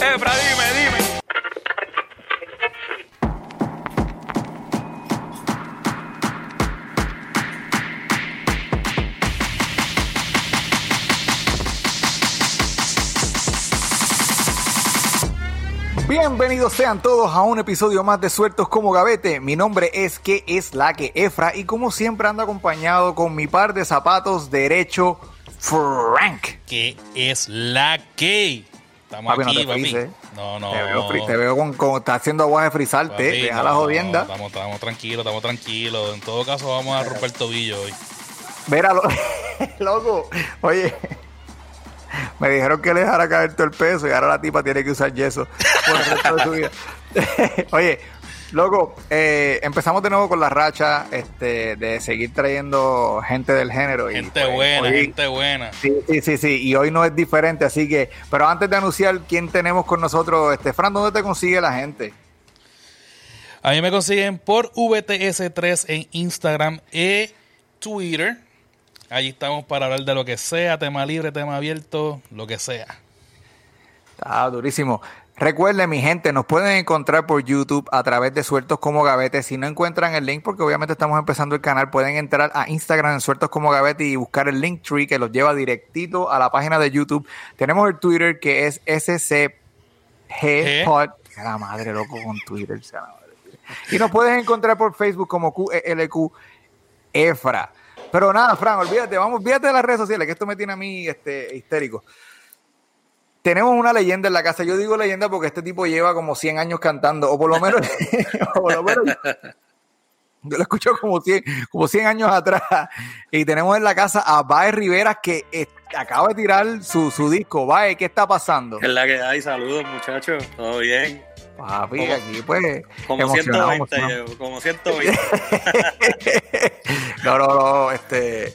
Efra, dime, dime. Bienvenidos sean todos a un episodio más de Sueltos como Gavete. Mi nombre es que es la que Efra y como siempre ando acompañado con mi par de zapatos derecho Frank. Que es la que. Estamos Papi, no aquí, te papi. No, no. Te veo, te veo con, con- está haciendo aguas de frisarte, deja no, la no, jodienda. estamos, estamos tranquilos, estamos tranquilos. En todo caso, vamos a romper el tobillo hoy. Mira, lo- loco, oye, me dijeron que le dejara caer todo el peso y ahora la tipa tiene que usar yeso por el resto de su vida. oye, loco, eh, empezamos de nuevo con la racha este, de seguir trayendo gente del género. y, Gente pues, buena, hoy- gente buena. Sí, sí, sí, sí, y hoy no es diferente, así que, pero antes de anunciar quién tenemos con nosotros, este, Fran, ¿dónde te consigue la gente? A mí me consiguen por VTS3 en Instagram y Twitter. Allí estamos para hablar de lo que sea, tema libre, tema abierto, lo que sea. Está durísimo. Recuerden, mi gente, nos pueden encontrar por YouTube a través de Sueltos como Gavete. Si no encuentran el link, porque obviamente estamos empezando el canal, pueden entrar a Instagram en Sueltos como Gavete y buscar el link tree que los lleva directito a la página de YouTube. Tenemos el Twitter que es SCG Pod. Que La madre loco con Twitter. sea la madre. Y nos puedes encontrar por Facebook como QLQ Efra. Pero nada, Fran, olvídate, vamos, olvídate de las redes sociales, que esto me tiene a mí este, histérico. Tenemos una leyenda en la casa. Yo digo leyenda porque este tipo lleva como 100 años cantando, o por lo menos, o por lo menos yo lo escucho como 100, como 100 años atrás. Y tenemos en la casa a Bae Rivera que acaba de tirar su, su disco. Bae, ¿qué está pasando? Es la que hay, saludos muchachos, todo bien. Papi, Como- aquí pues. Como emocionado, 120 emocionado. llevo, como 120. no, no, no, este.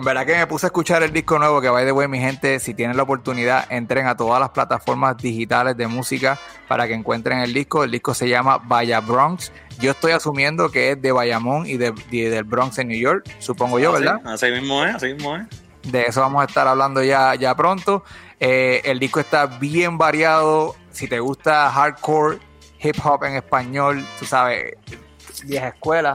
En verdad que me puse a escuchar el disco nuevo que by the way, mi gente, si tienen la oportunidad, entren a todas las plataformas digitales de música para que encuentren el disco. El disco se llama Vaya Bronx. Yo estoy asumiendo que es de Bayamón y de, y del Bronx en New York, supongo yo, Así- ¿verdad? Así, mismo es, así mismo es. De eso vamos a estar hablando ya, ya pronto. Eh, el disco está bien variado. Si te gusta hardcore, hip hop en español, tú sabes, vieja escuela.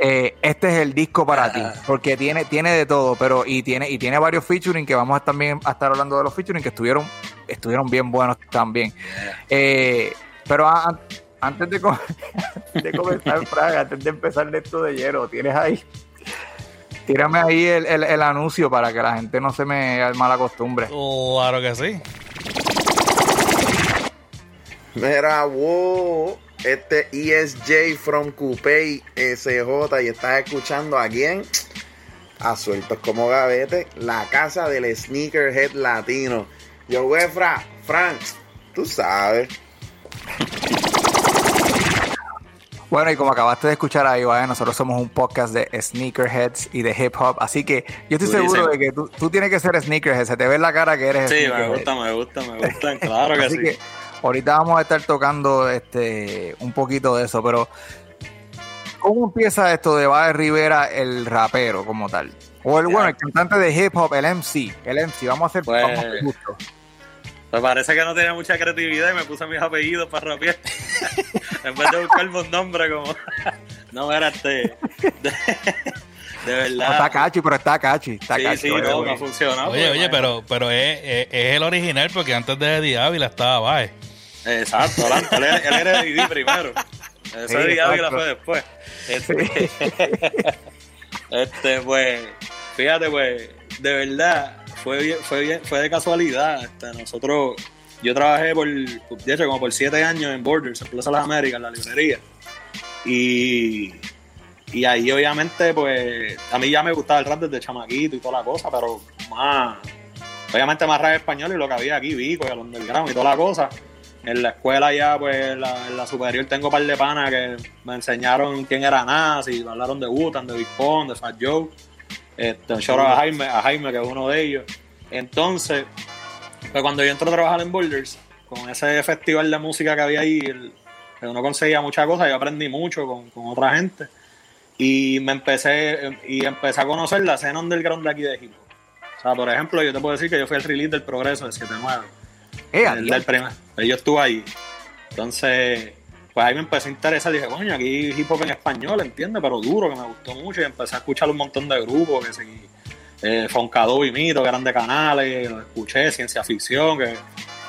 Eh, este es el disco para ti, porque tiene, tiene de todo, pero y tiene, y tiene varios featuring que vamos a también a estar hablando de los featuring que estuvieron, estuvieron bien buenos también. Eh, pero a- antes de, comenzar, Fraga, antes de empezar esto de hielo, tienes ahí, tírame ahí el, el- el anuncio para que la gente no se me mala costumbre. Claro que sí. Mira, wow, este ESJ from Coupé SJ y estás escuchando a quién? A Sueltos como Gavete, la casa del sneakerhead latino. Yo, Wefra, Frank, tú sabes. Bueno, y como acabaste de escuchar ahí, ¿vale? nosotros somos un podcast de sneakerheads y de hip hop, así que yo estoy seguro de que tú, tú tienes que ser sneakerhead, se te ve en la cara que eres Sí, me sneakerhead. gusta, me gusta, me gusta. Claro que Así sí. que ahorita vamos a estar tocando este un poquito de eso, pero ¿cómo empieza esto de Bae Rivera, el rapero como tal? O el bueno, el cantante de hip hop, el MC, el MC, vamos a hacer Pues- vamos a hacer justo. Me parece que no tenía mucha creatividad y me puse mis apellidos para rapear. en vez de buscar un nombre como. no, era este. De, de No, verdad. está cachi, pero está cachi, está sí, cachi. sí, the no, ha funcionado. Oye, porque, oye, pero, pero es, es- es el original porque antes de Eddie Ávila estaba Bae. Exacto, adelante. Él, él era Eddie primero. Ese Sí, Ávila fue después. Este, este, pues, fíjate, pues, de verdad, fue bien, fue bien, fue de casualidad. Este, nosotros, yo trabajé por, de hecho, como por siete años en Borders, en Plaza de las Américas, en la librería. Y, y ahí, obviamente, pues, a mí ya me gustaba el rap desde chamaquito y toda la cosa, pero más, obviamente más rap español y lo que había aquí, Vico y el underground y toda la cosa. En la escuela ya, pues, la- en la superior tengo un par de panas que me enseñaron quién era Nazi, me hablaron de Wutan, de Big Pond, de Fat Joe. Este, shout out a Jaime, a Jaime, que es uno de ellos. Entonces, pues cuando yo entro a trabajar en Boulders, con ese festival de música que había ahí, el- que uno conseguía muchas cosas, yo aprendí mucho con, con otra gente. Y me empecé, y empecé a conocer la escena underground de aquí de hop. O sea, por ejemplo, yo te puedo decir que yo fui el release del progreso de 7-9. Eh, del primer. Yo estuve ahí. Entonces, pues ahí me empecé a interesar. Dije, coño, aquí hip hop en español, ¿entiendes? Pero duro, que me gustó mucho. Y empecé a escuchar un montón de grupos, que sí. Eh, Foncado y Mito, que eran de canales, lo escuché, ciencia ficción, que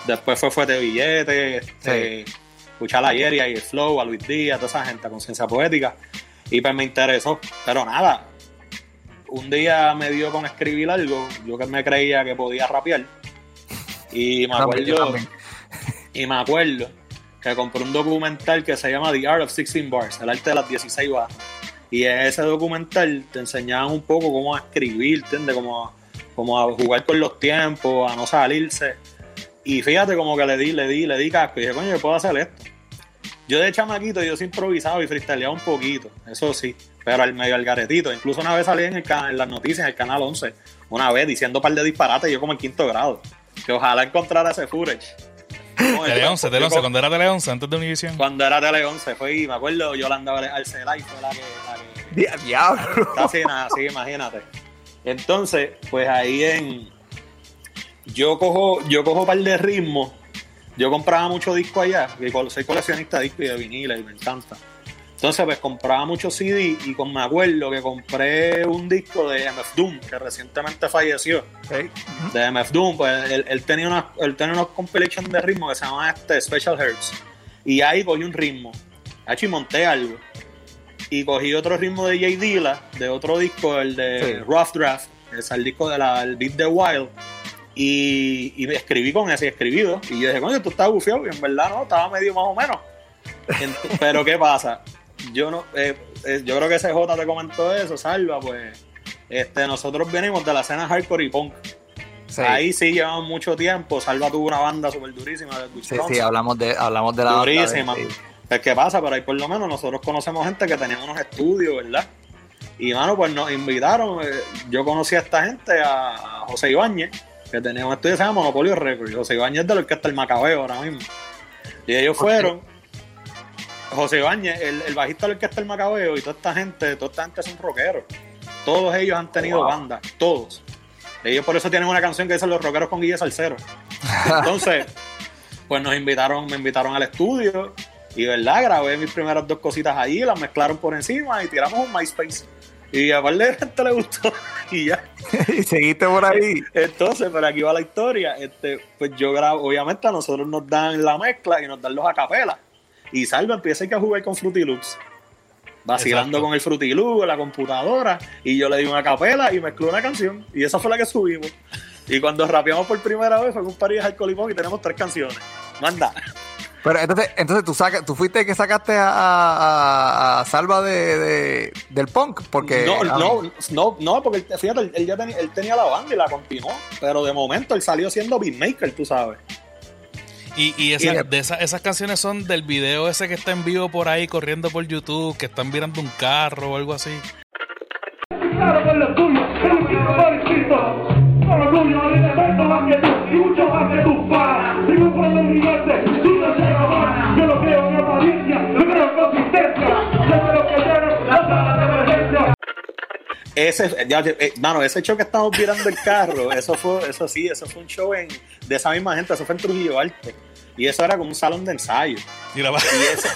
después fue Fuete Billete, este, escuché a la Yeria y el Flow, a Luis Díaz, toda esa gente con ciencia poética. Y pues me interesó. Pero nada, un día me dio con escribir algo, yo que me creía que podía rapear. Y me acuerdo, y me acuerdo que compré un documental que se llama The Art of 16 Bars, el arte de las 16 barras. Y en ese documental te enseñaban un poco cómo escribir, ¿entiendes? Cómo, cómo a jugar con los tiempos, a no salirse. Y fíjate como que le di, le di, le di casco. Y dije, coño, yo puedo hacer esto. Yo de chamaquito, yo sí improvisaba y freestyleaba un poquito, eso sí, pero al medio al garetito. Incluso una vez salí en, el en las noticias, en el canal 11, una vez diciendo un par de disparates, yo como en quinto grado. Que ojalá encontrara ese footage. Tele yo- 11, yo Tele 11, co- cuando era Tele 11, antes de Univision. Cuando era Tele 11, fue, y me acuerdo, Yolanda Arcelay fue la que, la que Di- Diablo. Casi nada, sí, imagínate. Entonces, pues ahí en. Yo cojo, yo cojo par de ritmos. Yo compraba mucho disco allá, soy coleccionista de discos y de viniles y me encanta. Entonces, pues compraba mucho CD y con, me acuerdo que compré un disco de MF Doom, que recientemente falleció. De MF Doom, pues él, él tenía una, él tenía unos compilations de ritmo que se llamaban este, Special Herbs. Y ahí cogí un ritmo. Hecho y monté algo. Y cogí otro ritmo de Jay Dilla, de otro disco, el de Sí. Rough Draft, es el disco del el Beat the Wild. Y, y escribí con ese escribido. Y yo dije, coño, tú estás bufiado. Y en verdad no, estaba medio más o menos. Pero ¿qué pasa? Yo no, eh, eh, yo creo que CJ te comentó eso, Salva, pues. Este, nosotros venimos de la escena hardcore y punk. Sí, Ahí sí llevamos mucho tiempo. Salva tuvo una banda súper durísima de sí, sí, hablamos de, hablamos de la banda Durísima. sí. Pues, ¿qué pasa? Pero ahí por lo menos nosotros conocemos gente que tenía unos estudios, ¿verdad? Y, mano, pues nos invitaron. eh, yo conocí a esta gente, a, José Ibáñez, que tenía un estudio que se llama Monopolio Records. José Ibáñez es de la orquesta El Macabeo ahora mismo. Y ellos fueron. José Ibáñez, el, el bajista de la orquesta El Macabeo, y toda esta gente, toda esta gente son rockeros. Todos ellos han tenido Wow. bandas, todos. Ellos por eso tienen una canción que dice Los Rockeros con Guille Salcero. Entonces, pues nos invitaron, me invitaron al estudio y verdad, grabé mis primeras dos cositas allí, las mezclaron por encima y tiramos un MySpace. Y a par de gente le gustó y ya. y seguiste por ahí. Entonces, pero aquí va la historia. Este, pues yo grabo, obviamente a nosotros nos dan la mezcla y nos dan los acapelas. Y Salva empieza a jugar con Fruity Loops. Vacilando Exacto. con el Fruity Loop, la computadora. Y yo le di una capela y mezcló una canción. Y esa fue la que subimos. Y cuando rapeamos por primera vez fue con un par de alcohol y pop y tenemos tres canciones. Manda. Pero entonces, entonces tú sacas, tú fuiste el que sacaste a, a- a Salva de, de- del punk, porque no, no, no, no, porque fíjate, él, él ya tenía, él tenía la banda y la continuó. Pero de momento él salió siendo beatmaker, tú sabes. Y, y esa- Y de- de esa- esas canciones son del video ese que está en vivo por ahí corriendo por YouTube, que están mirando un carro o algo así. Ese, ya, eh, mano, ese show que estamos virando el carro, eso fue, eso sí, eso fue un show en, de esa misma gente, eso fue en Trujillo Alto. Y eso era como un salón de ensayo. Mira, Y ese,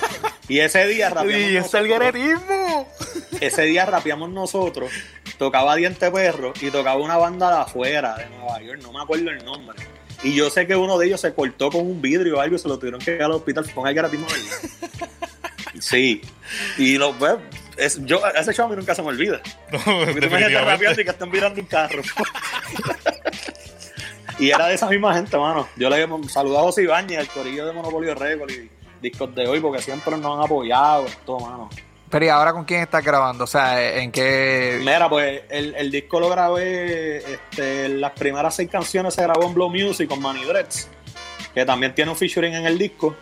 y ese día rapeamos Y ese día rapeamos nosotros, tocaba Diente Perro y tocaba una banda de afuera, de Nueva York, no me acuerdo el nombre. Y yo sé que uno de ellos se cortó con un vidrio o algo y se lo tuvieron que llevar al hospital con el gratismo ¿verdad? Sí. Y lo, pues, es, yo, ese show a mí nunca se me olvida. no, Porque tú rapeando y que están mirando un carro. y era de esa misma gente, mano. Yo le saludo a José Ibáñez, el corillo de Monopolio Record y discos de hoy, porque siempre nos han apoyado, esto, mano. Pero ¿y ahora con quién estás grabando? O sea, ¿en qué...? Mira, pues el, el disco lo grabé, este, las primeras seis canciones se grabó en Blow Music con Manny Dreads, que también tiene un featuring en el disco.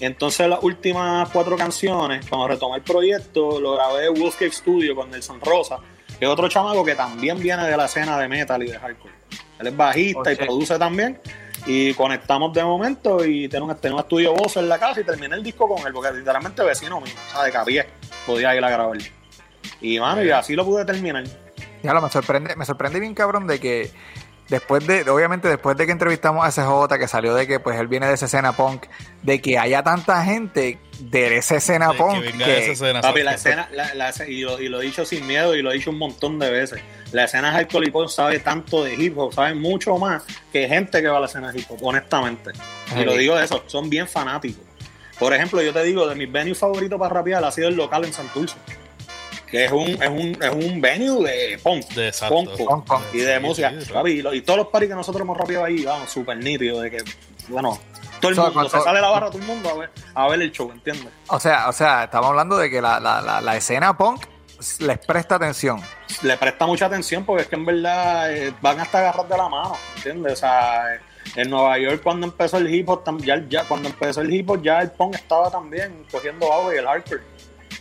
Entonces las últimas cuatro canciones, cuando retomé el proyecto, lo grabé en Wolfcake Studio con Nelson Rosa, que es otro chamaco que también viene de la escena de metal y de hardcore. Él es bajista y produce también. Y conectamos de momento y tengo un, tengo un estudio voz en la casa y terminé el disco con él, porque literalmente vecino mío, o sea, de Capié, podía ir a grabar. Y mano, y así lo pude terminar. Ya lo me sorprende, me sorprende bien cabrón de que después de, obviamente después de que entrevistamos a SJ, que salió de que pues él viene de esa escena punk, de que haya tanta gente de esa escena De que punk que- esa escena, Papi, la escena, la- la- y, lo, y lo he dicho sin miedo y lo he dicho un montón de veces. La escena de hardcore hip hop sabe tanto de hip hop, sabe mucho más que gente que va a la escena de hip hop, honestamente. Y Sí. lo digo de eso, son bien fanáticos. Por ejemplo, yo te digo, de mis venues favoritos para rapear ha sido el local en Santurce. Que es un, es un, es un venue de punk, De punk, y de Sí, música. sí, sí. Papi, y, lo- y todos los paris que nosotros hemos rapeado ahí, vamos, súper nítidos, de que, bueno, todo el O sea, mundo, se sale la barra todo el mundo a ver, a ver el show, ¿entiendes? o sea, o sea, estamos hablando de que la, la, la, la escena punk les presta atención. le presta mucha atención porque es que en verdad eh, van hasta agarrar de la mano, ¿entiendes? O sea, eh, en Nueva York cuando empezó el hip hop, ya cuando empezó el hip hop ya el punk estaba también cogiendo agua y el hardcore.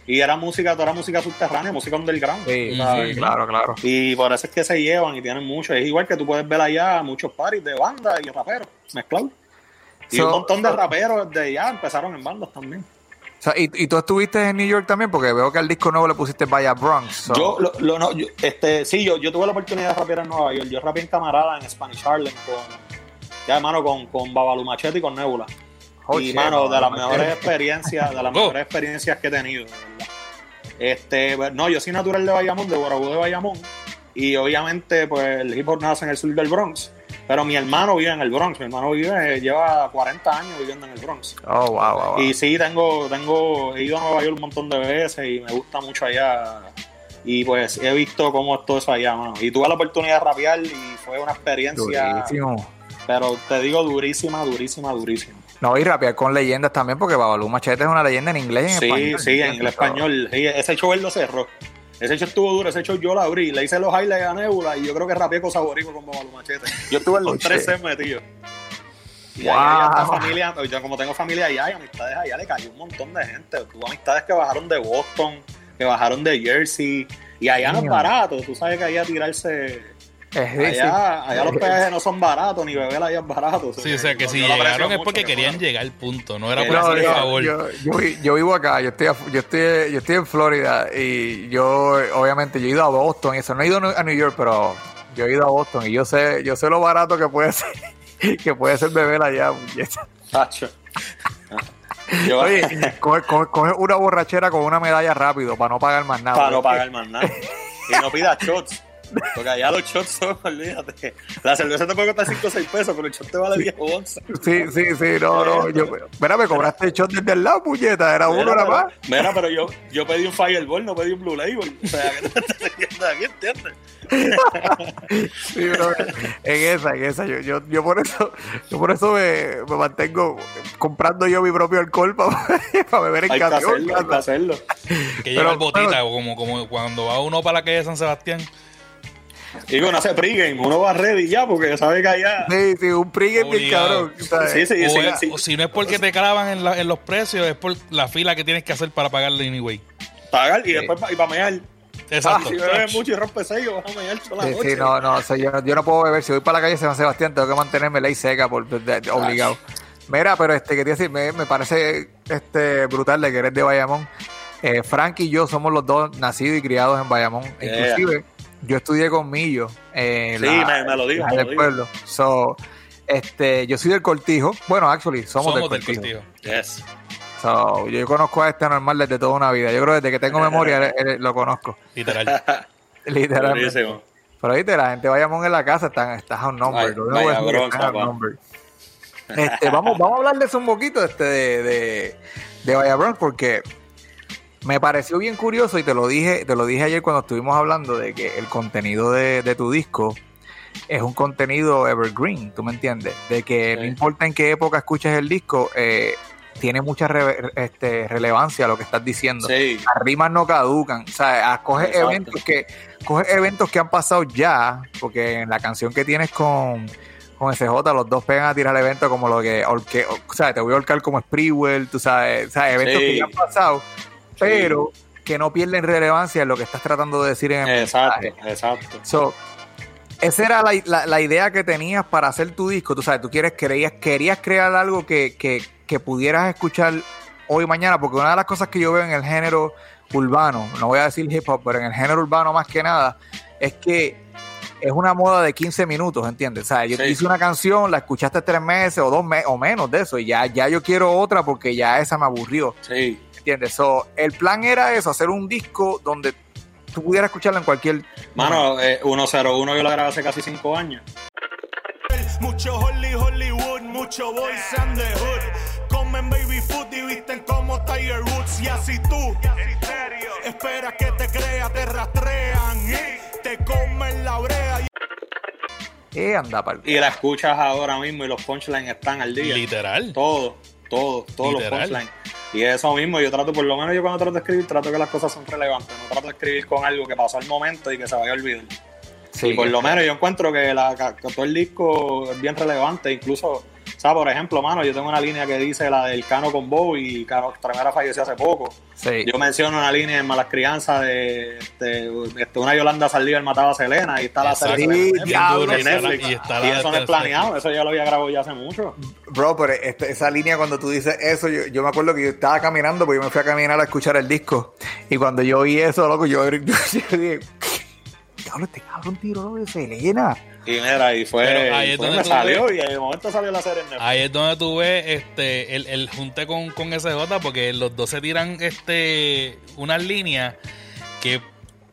Y era música, toda era música subterránea, música underground. Sí, ¿sabes? sí, claro, claro. Y por eso es que se llevan y tienen mucho. Es igual que tú puedes ver allá muchos paris de bandas y raperos mezclados. Y So- un montón de raperos de allá empezaron en bandas también. O sea, y, y tú estuviste en New York también, porque veo que al disco nuevo le pusiste Vaya Bronx. so- Yo, lo, lo- no, yo- este, sí, yo, yo tuve la oportunidad de rapear en Nueva York. Yo rapeé en camarada en Spanish Harlem con, ya, hermano, con, con Babalu Machete y con Nebula. Oh, y, mano, de las mejores experiencias, de las Oh. mejores experiencias que he tenido, de verdad. Este, pues, no, yo soy natural de Bayamón, de Guarabú de Bayamón. Y obviamente, pues, el hip hop nace en el sur del Bronx. Pero mi hermano vive en el Bronx. Mi hermano vive, lleva 40 años viviendo en el Bronx. Oh, wow, wow, wow. Y sí, tengo, tengo, he ido a Nueva York un montón de veces y me gusta mucho allá. Y pues he visto cómo es todo eso allá, mano. Y tuve la oportunidad de rapear y fue una experiencia, Durísimo. pero te digo durísima, durísima, durísima. No, y rapear con leyendas también, porque Babalú Machete es una leyenda en inglés y en Sí, español. sí, en el español. Sí, ese show él lo cerró. Ese show estuvo duro, ese show yo lo abrí, le hice los highlights a Nebula y yo creo que rapeé cosas boricuas con Babalu Machete. Yo estuve en los tres shit. sets metidos. Y Wow. allá hasta familia, yo como tengo familia allá y amistades allá, le cayó un montón de gente. Tuve amistades que bajaron de Boston, que bajaron de Jersey, y allá no es barato. Tú sabes que allá tirarse. Allá, allá los peajes no son baratos, ni beber allá es barato. Sí, o sea, que si llegaron es porque que querían fueron. llegar, punto. No era Que por No, hacer yo, el favor. yo, yo yo vivo acá, yo estoy, yo estoy, yo estoy en Florida y yo, obviamente, yo he ido a Boston y eso, no he ido a New York, pero yo he ido a Boston y yo sé, yo sé lo barato que puede ser, que puede ser beber allá. puñeta. Tacho. Yo- Oye, coge, coge- coge una borrachera con una medalla rápido para no pagar más nada. para no pagar más nada. Y no pidas shots. Porque allá los shots son, olvídate. La cerveza te puede costar 5 o 6 pesos, pero el shot te vale 10 o 11. Sí, sí, sí, no, no. Yo, mira, me cobraste el shot desde el lado, puñeta, era uno Mira, nada pero, más. mira, pero yo, yo pedí un Fireball, no pedí un Blue Label. O sea, ¿qué te estás diciendo aquí? ¿Entiendes? Sí, bro, en esa, en esa. Yo, yo, yo por eso, yo por eso me, me mantengo comprando yo mi propio alcohol para, beber en Hay que hacerlo, hay que hacerlo. Que lleva el pero- botita, como, como cuando va uno para la calle de San Sebastián. Y uno hace pregame, uno va ready ya, porque sabe que allá. Sí, sí, un pregame bien cabrón. Sí, sí, o, sí, es- sí. o si no es porque te clavan en, la- en los precios, es por la fila que tienes que hacer para pagarle anyway. Pagar y después pa- y para mear. Exacto. Si bebes mucho y rompes sello, vas a mear toda la Sí, noche. sí, no, no, o sea, yo, no- yo no puedo beber. Si voy para la calle San Sebastián, tengo que mantenerme ley seca, por, de- de- obligado. Mira, pero este, quería decir, me, me parece este brutal de que eres de Bayamón. Eh, Frank y yo somos los dos nacidos y criados en Bayamón. Yeah. Inclusive, yo estudié con Millo. en Sí, me- me lo dijo, la me lo del dijo. pueblo. So, este, yo soy del Cortijo. Bueno, actually, somos, Somos del del Cortijo. cortijo. Yes. So, yo conozco a este normal desde toda una vida. Yo creo que desde que tengo memoria eh, eh, lo conozco. Literal. Literalmente. Durísimo. Pero viste, la gente Bayamón en la casa están, estás a un number. Este, vamos, vamos a hablar de eso un poquito, este, de, de, de Vaya Bronx, porque me pareció bien curioso y te lo dije, te lo dije ayer cuando estuvimos hablando de que el contenido de, de tu disco es un contenido evergreen, ¿tú me entiendes? De que no importa en qué época escuches el disco, eh, tiene mucha re- este, relevancia lo que estás diciendo Sí. las rimas no caducan. O sea, coge Exacto. eventos que coge eventos que han pasado ya, porque en la canción que tienes con, con SJ, los dos pegan a tirar el evento como lo que, orque- o sea, te voy a ahorcar como Sprewell, tú sabes, o sea, eventos Sí. que ya han pasado, pero que no pierden relevancia en lo que estás tratando de decir en el Exacto, mensaje. exacto. So, esa era la, la- la idea que tenías para hacer tu disco. Tú sabes, tú quieres, querías, querías crear algo que, que, que pudieras escuchar hoy y mañana, porque una de las cosas que yo veo en el género urbano, no voy a decir hip hop, pero en el género urbano más que nada, es que es una moda de 15 minutos, ¿entiendes? O sea, yo Sí. hice una canción, la escuchaste tres meses o dos meses o menos de eso, y ya, ya yo quiero otra porque ya esa me aburrió, Sí. ¿entiendes? So, el plan era eso, hacer un disco donde tú pudieras escucharlo en cualquier... Mano, eh, 101 yo lo grabé hace casi cinco años. Mucho Holly Hollywood, mucho boys and the hood. Comen baby food y visten como Tiger Woods. Y así tú, esperas que te crea, te rastrean y comen la brea. Eh, anda, pal. Y la escuchas ahora mismo y los punchlines están al día. Literal. Todo, todo, todos los punchlines. Y eso mismo, yo trato, por lo menos yo cuando trato de escribir, trato que las cosas son relevantes. No trato de escribir con algo que pasó al momento y que se vaya a olvidar. Sí, y por lo menos yo encuentro que, la, que todo el disco es bien relevante. Incluso, sea, por ejemplo, mano, yo tengo una línea que dice la del Cano con Bow y Cano Tremera falleció hace poco. sí. Yo menciono una línea en Malas Crianzas de, de- de una Yolanda Saldívar mataba a Selena y está la serie Netflix, y está la Y eso no es planeado, eso ya lo había grabado ya hace mucho. Bro, pero este- esa línea cuando tú dices eso, yo, yo me acuerdo que yo estaba caminando, porque yo me fui a caminar a escuchar el disco. Y cuando yo oí eso, loco, yo, yo, yo dije, diablo, este cabrón tiró de Selena. Y mira, y fue, Pero ahí es fue- donde salió ves- y en el momento salió la serie en Netflix. Ahí es donde tú ves este, el, el junte con, con SJ, porque los dos se tiran este, unas líneas que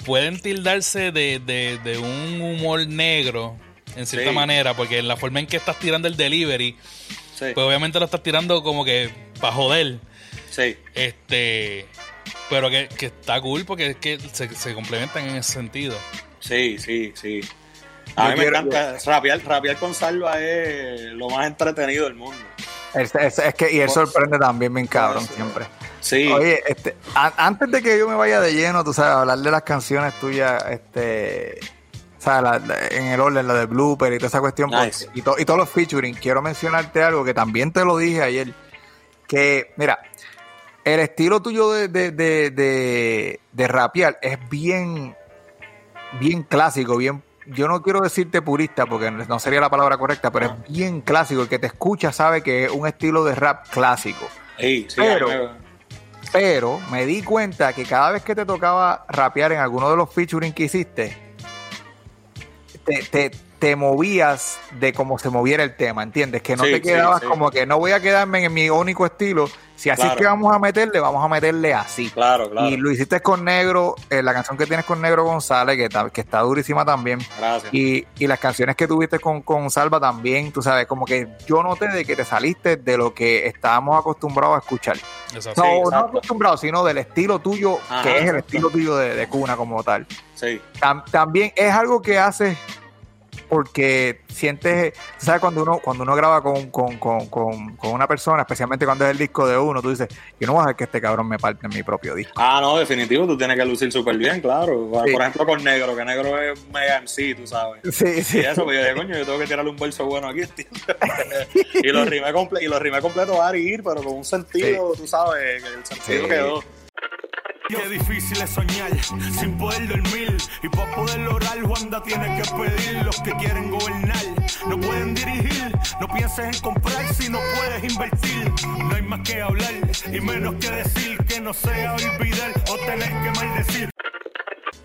pueden tildarse de, de- de un humor negro, en cierta Sí. manera, porque en la forma en que estás tirando el delivery, Sí, pues obviamente lo estás tirando como que para joder. sí. Este, pero que, que está cool porque es que se, se complementan en ese sentido. Sí, sí, sí. A Yo mí me quiero- encanta. Rapear, rapear con Salva es lo más entretenido del mundo. Es, es- es que, y él sorprende también bien cabrón Sí. siempre. Sí. Oye, este, a- antes de que yo me vaya de lleno, tú sabes, hablar de las canciones tuyas, este, o sea, la- la- en el orden, la de blooper y toda esa cuestión, Nice. porque- y, to- y todos los featuring, quiero mencionarte algo que también te lo dije ayer, que, mira, el estilo tuyo de, de, de, de, de rapear es bien, bien clásico, bien, yo no quiero decirte purista porque no sería la palabra correcta, pero es bien clásico, el que te escucha sabe que es un estilo de rap clásico. Sí, sí, Pero- Pero me di cuenta que cada vez que te tocaba rapear en alguno de los featuring que hiciste, te, te- te movías de cómo se moviera el tema, ¿entiendes? Que no Sí, te quedabas sí. como que no voy a quedarme en mi único estilo. Si así Claro. es que vamos a meterle, vamos a meterle así. Claro, claro. Y lo hiciste con Negro, eh, la canción que tienes con Negro González, que, está- que está durísima también. Gracias. Y, y las canciones que tuviste con, con Salva también, tú sabes, como que yo noté de que te saliste de lo que estábamos acostumbrados a escuchar. Exacto. No, Sí, no exacto. acostumbrado, sino del estilo tuyo, Ajá, que es el estilo tuyo de, de cuna como tal. Sí. Tam- también es algo que haces porque sientes, ¿sabes? Cuando uno, cuando uno graba con, con, con, con, con una persona, especialmente cuando es el disco de uno, tú dices, yo no voy a dejar que este cabrón me parte en mi propio disco. Ah, no, definitivo, tú tienes que lucir súper bien, claro. Por Sí. ejemplo, con Negro, que Negro es mega MC, tú sabes. Sí, sí. Y eso, pues yo dije, coño, yo tengo que tirarle un verso bueno aquí, ¿entiendes? y lo rimé, comple y lo rimé completo a ir, pero con un sentido, tú sabes, el sentido Sí. quedó. Qué difícil es soñar sin poder dormir. Y para poder lograr, Wanda tiene que pedir. Los que quieren gobernar no pueden dirigir. No pienses en comprar si no puedes invertir. No hay más que hablar y menos que decir. Que no sea olvidar o tener que maldecir.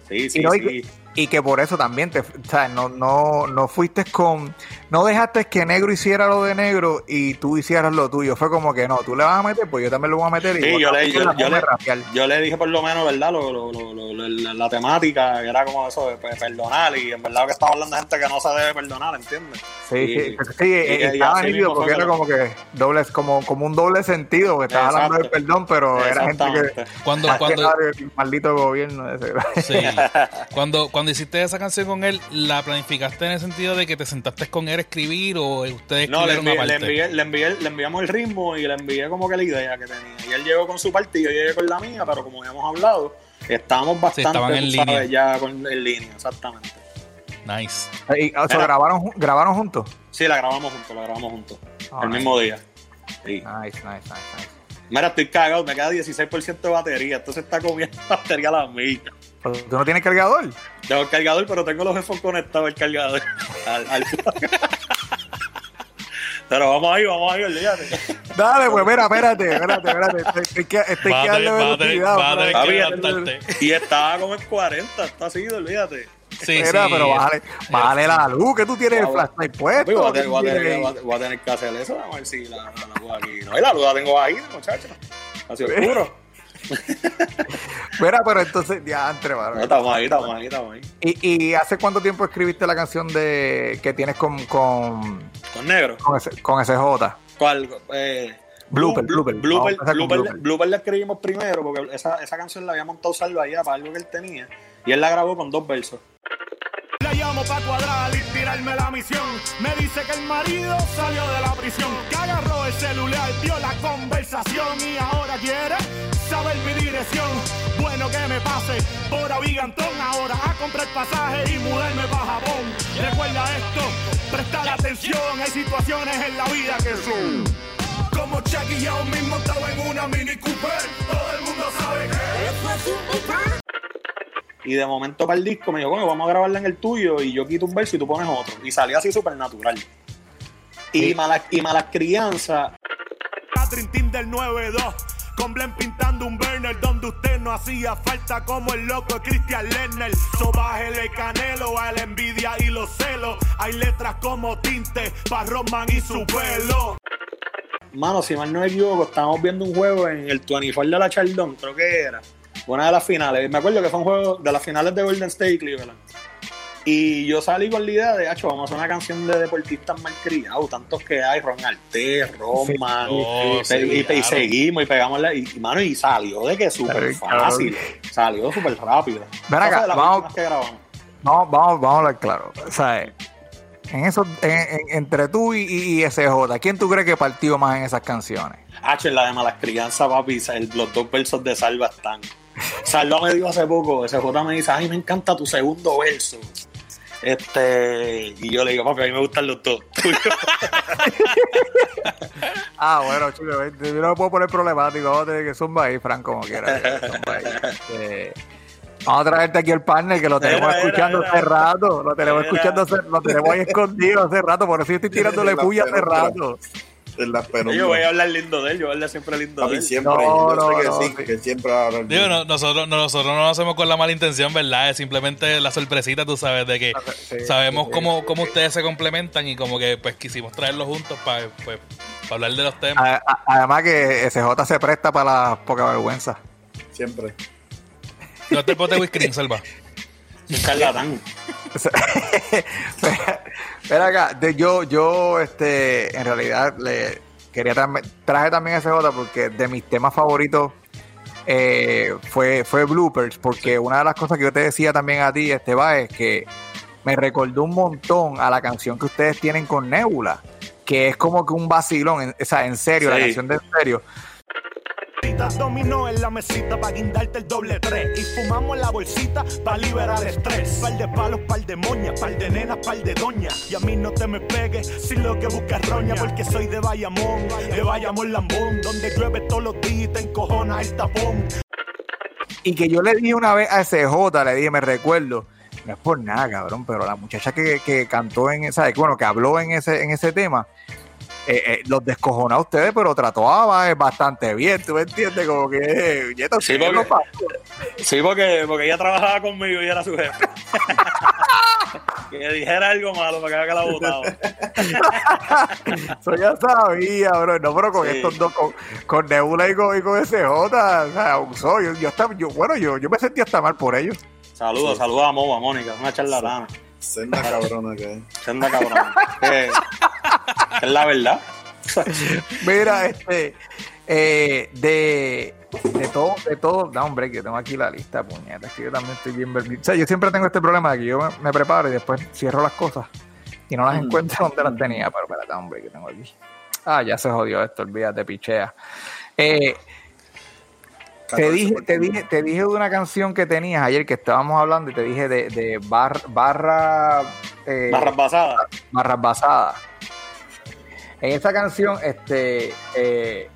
Sí, sí, y, no, y, sí. Que, y que por eso también te, o sea, no, no, no fuiste con, no dejaste que negro hiciera lo de negro y tú hicieras lo tuyo. Fue como que no, tú le vas a meter, pues yo también lo voy a meter. Y Sí, voy yo a le, yo, yo le, de rapear. yo le dije por lo menos, ¿verdad? Lo, lo- lo- lo- lo- la, la temática, que era como eso de pe- perdonar, y en verdad lo que estaba hablando de gente que no se debe perdonar, ¿entiendes? Sí, Y- sí, sí, eh, y- y estaba nítido porque que era lo- como que doble, como, como un doble sentido, que estabas hablando del Exacto. perdón, pero era gente que. Cuando, cuando, que maldito gobierno ese. sí. cuando, cuando hiciste esa canción con él, ¿la planificaste en el sentido de que te sentaste con él a escribir o ustedes No, le, envié, una le, envié, le, envié- le enviamos el ritmo y le envié como que la idea que tenía. Y él llegó con su parte y yo llegué con la mía, pero como habíamos hablado, estábamos bastante estaban en sabes, línea. ya con, en línea, exactamente. Nice. Y, o sea, grabaron, grabaron juntos. Sí, la grabamos juntos, la grabamos juntos. Ah, el nice. mismo día. Sí. Nice, nice, nice, nice. Mira, estoy cagado, me queda 16% de batería, entonces está comiendo batería a la milla. Pero tú no tienes cargador. Tengo el cargador, pero tengo los headphones conectados al cargador. al, al- pero vamos ahí, vamos ahí, olvídate. Dale, pues, mira, espérate, espérate, espérate. Estoy, que, estoy que darle velocidad. Y estaba como en 40, está así, olvídate. Sí, Mira, sí. pero bájale, bájale la luz, que tú tienes el flashlight puesto. Voy a, ¿qué tener, voy, a tener, tienes? voy a- voy a tener que hacer eso, vamos a ver si la, la, la luz aquí. No, y la luz la tengo ahí, muchacho. Así oscuro. Mira, pero entonces, ya, entre. No, estamos ahí, estamos ahí, estamos ahí. ¿Y, ¿Y hace cuánto tiempo escribiste la canción de que tienes con, con, Con negro. con, ese, con SJ? ¿Cuál? Eh, Blooper, blooper. Blooper, blooper. blooper la escribimos primero porque esa, esa canción la había montado Salva allá para algo que él tenía. Y él la grabó con dos versos. Pa' cuadrar y tirarme la misión. Me dice que el marido salió de la prisión, que agarró el celular, vio la conversación y ahora quiere saber mi dirección. Bueno que me pase por Avigantón ahora a comprar pasaje y mudarme pa' Japón. Recuerda esto, prestar atención, hay situaciones en la vida que son. Como Chucky y mismo estaba en una Mini Cooper, todo el mundo sabe que Y de momento para el disco me dijo, bueno, vamos a grabarla en el tuyo y yo quito un verso y tú pones otro. Y salió así súper natural. Y, malas, y malas crianzas, La Dream Team del 92 con Blen pintando un burner donde usted no hacía falta como el loco de Christian Lerner. So bájele canelo a la envidia y los celos. Hay letras como tinte para Roman y su pelo. mano, si mal no me equivoco, estábamos viendo un juego en el 24 de la Chardon, creo que era. Una de las finales. Me acuerdo que fue un juego de las finales de Golden State y Cleveland. Y yo salí con la idea de, hacho, vamos a hacer una canción de deportistas malcriados, tantos que hay, Ron Artés, Roman, Oh, y, sí, y- y claro. seguimos y pegamos la, y, y, mano, y salió de que súper Claro, fácil, salió súper rápido. Ven acá, Esa fue de las vamos- últimas que grabamos. Vamos, vamos, vamos a hablar claro. O sea, en en- entre tú y, y- y SJ, ¿quién tú crees que partió más en esas canciones? H, la de malas crianzas, papi, el- los dos versos de Salva están. Salva me dijo hace poco, SJ me dice, ay, me encanta tu segundo verso. Este, y yo le digo, papi, a mí me gustan los dos. Ah, bueno, chico, yo no me puedo poner problemático. Vamos a tener que zumba ahí, Frank, como quiera. Eh, vamos a traerte aquí el partner que lo tenemos Era, escuchando era. hace rato. Lo tenemos Era. escuchando, hace- lo tenemos ahí escondido hace rato. Por eso yo estoy tirándole puya hace rato. En las penumbras. yo voy a hablar lindo de él, yo voy a hablar siempre lindo de Papi, él. siempre. No, yo no, sé que no, sí, sí. que siempre va a hablar Digo, no- nosotros, no- nosotros no lo hacemos con la mala intención, ¿verdad? Es simplemente la sorpresita, tú sabes, de que Sí, sabemos sí, cómo, sí, cómo ustedes se complementan y como que pues quisimos traerlos juntos para pues, pa hablar de los temas. A- a- Además que SJ se presta para la poca vergüenza. Siempre. No te pote whisky, Salva. Un charlatán. Espera acá, de- yo, yo, este, en realidad le quería tam- traje también a SJ porque de mis temas favoritos eh, fue, fue bloopers, porque una de las cosas que yo te decía también a ti, Esteban, es que me recordó un montón a la canción que ustedes tienen con Nebula, que es como que un vacilón, en- o sea, en serio, la canción de en serio. Dominó en la mesita para guindarte el doble tres. Y fumamos la bolsita para liberar estrés. Par de palos, par de moñas, par de nenas, par de doñas. Y a mí no te me pegues si lo que buscas roña. Porque soy de Bayamón, de Bayamón Lambón. Donde llueve todos los días y te encojona el tapón. Y que yo le dije una vez a SJ, le dije, me recuerdo, no es por nada, cabrón, pero la muchacha que, que cantó en esa, bueno, que habló en ese, en ese tema, eh, eh, los descojonó a ustedes, pero trató a bastante bien, ¿tú me entiendes? Como que, eh, Yeto, Sí, ¿qué porque-? Sí, porque, porque ella trabajaba conmigo y era su jefe. que dijera algo malo para que haga que la botaba. Eso ya sabía, bro. No, pero con Sí. estos dos, con, con Nebula y con, y con SJ, o sea, abusó. Yo, yo, estaba, yo, bueno, yo, yo me sentí hasta mal por ellos. Saludos, saludos a Mo, a Mónica, una charlatana. Senda cabrona que es. Senda cabrón. que, que es la verdad. Mira, este, eh, de, de todo, de todo, da hombre, que tengo aquí la lista, puñetas, que yo también estoy bien verbi- O sea, yo siempre tengo este problema de que yo me, me preparo y después cierro las cosas y no las encuentro donde las tenía, pero espérate, hombre, que tengo aquí. Ah, ya se jodió esto, olvídate, pichea. Eh, te 14 dije, te dije, te dije de una canción que tenías ayer que estábamos hablando y te dije de, de bar- barra, eh, Barras basadas. barras basadas. En esa canción, este, eh,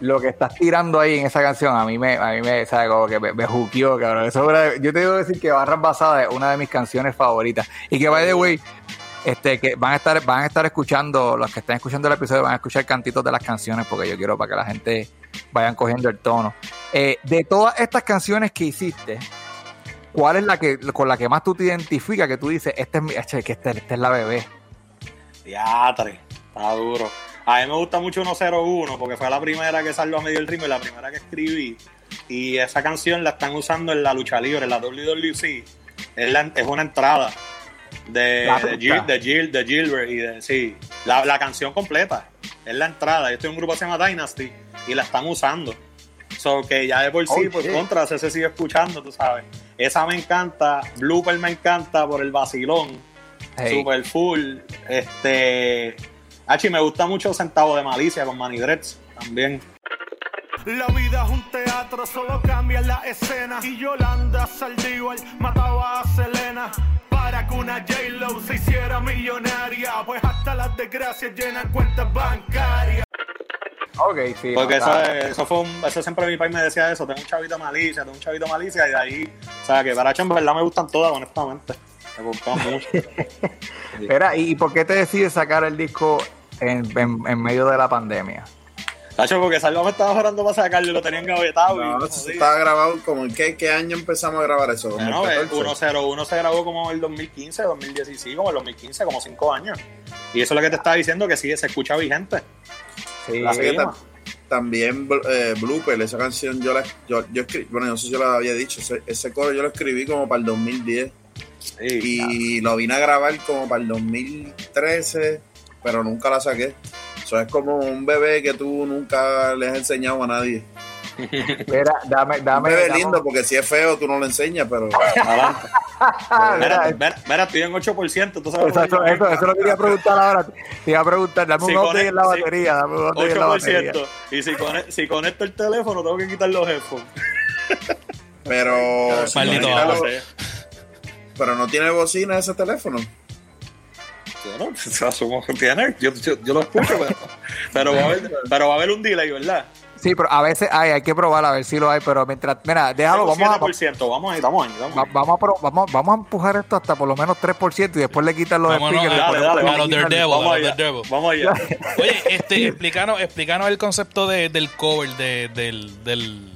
lo que estás tirando ahí en esa canción, a mí me, a mí me, sabe, como que me, me juqueó, cabrón. Eso era- yo te debo decir que Barras Basadas es una de mis canciones favoritas. Y que, by the way, este, que van a estar, van a estar escuchando, los que están escuchando el episodio van a escuchar cantitos de las canciones, porque yo quiero para que la gente vayan cogiendo el tono. Eh, de todas estas canciones que hiciste, ¿cuál es la que con la que más tú te identificas que tú dices, este es mi, este, que este, esta es la bebé? Diatre, está duro. A mí me gusta mucho 101 porque fue la primera que salió a medio el ritmo y la primera que escribí. Y esa canción la están usando en la lucha libre, en la WWC. Es, la- es una entrada de, de. Gil- de, Gil- de Gilbert y de, sí, la, la canción completa. Es la entrada. Yo estoy en un grupo que se llama Dynasty y la están usando. So que ya de por sí, Oh, por shit. contra, se sigue escuchando, tú sabes. Esa me encanta, Blooper me encanta por el vacilón. Hey. Super full. Este. Hachi, me gusta mucho Centavo de Malicia con Manny Dreads también. La vida es un teatro, solo cambia la escena. Y Yolanda Saldívar mataba a Selena. Para que una J-Lo se hiciera millonaria. Pues hasta las desgracias llenan cuentas bancarias. Ok, sí. Porque no, eso, fue un, eso siempre mi país me decía eso, tengo un chavito malicia, tengo un chavito malicia, y de ahí, o sea que Baracho en verdad me gustan todas, honestamente. Me gustan mucho. Espera, ¿y y por qué te decides sacar el disco en, en- en medio de la pandemia? Hacho, porque Salva me estaba orando para sacarlo y lo tenían gavetado. y No, no estaba grabado como en qué, qué año empezamos a grabar eso. Bueno, eh, 2014. 101 se grabó como en el 2015, 2016, como en el 2015, como 5 años. Y eso es lo que te estaba diciendo, que sí, se escucha vigente. Sí, Así que ta- también eh, Blooper, esa canción yo la yo, yo escribí, bueno, no sé si yo la había dicho, ese, ese coro yo lo escribí como para el 2010 Sí, y lo vine a grabar como para el 2013, pero nunca la saqué. Eso es como un bebé que tú nunca le has enseñado a nadie. Espera, dame, Un dame. bebé dame- lindo, porque si es feo tú no lo enseñas, pero adelante. Mira, mira, mira, mira, estoy en 8%, tú sabes. Exacto, eso, eso lo quería preguntar ahora. Te iba a preguntar, dame Si un update conect- en la si- batería, dame un update en la batería. 8%. Y si, conect- si conecto el teléfono, tengo que quitar los headphones. pero si Maldito no, pero no tiene bocina ese teléfono. Bueno, se asumo que tiene. Yo, yo, yo lo escucho, pero, pero, va a haber, pero va a haber un delay, ¿verdad? Sí, pero a veces hay, hay que probar a ver si lo hay, pero mientras, mira, déjalo, vamos a, 7%, vamos ahí, estamos ahí. Estamos va- ahí. vamos a, vamos, vamos empujar esto hasta por lo menos 3% y después le quitan los Vámonos speakers. Dale, dale, a los vamos, Daredevil, vamos allá. Vamos. Oye, este, explícanos, explícanos el concepto de- del cover de- del, del,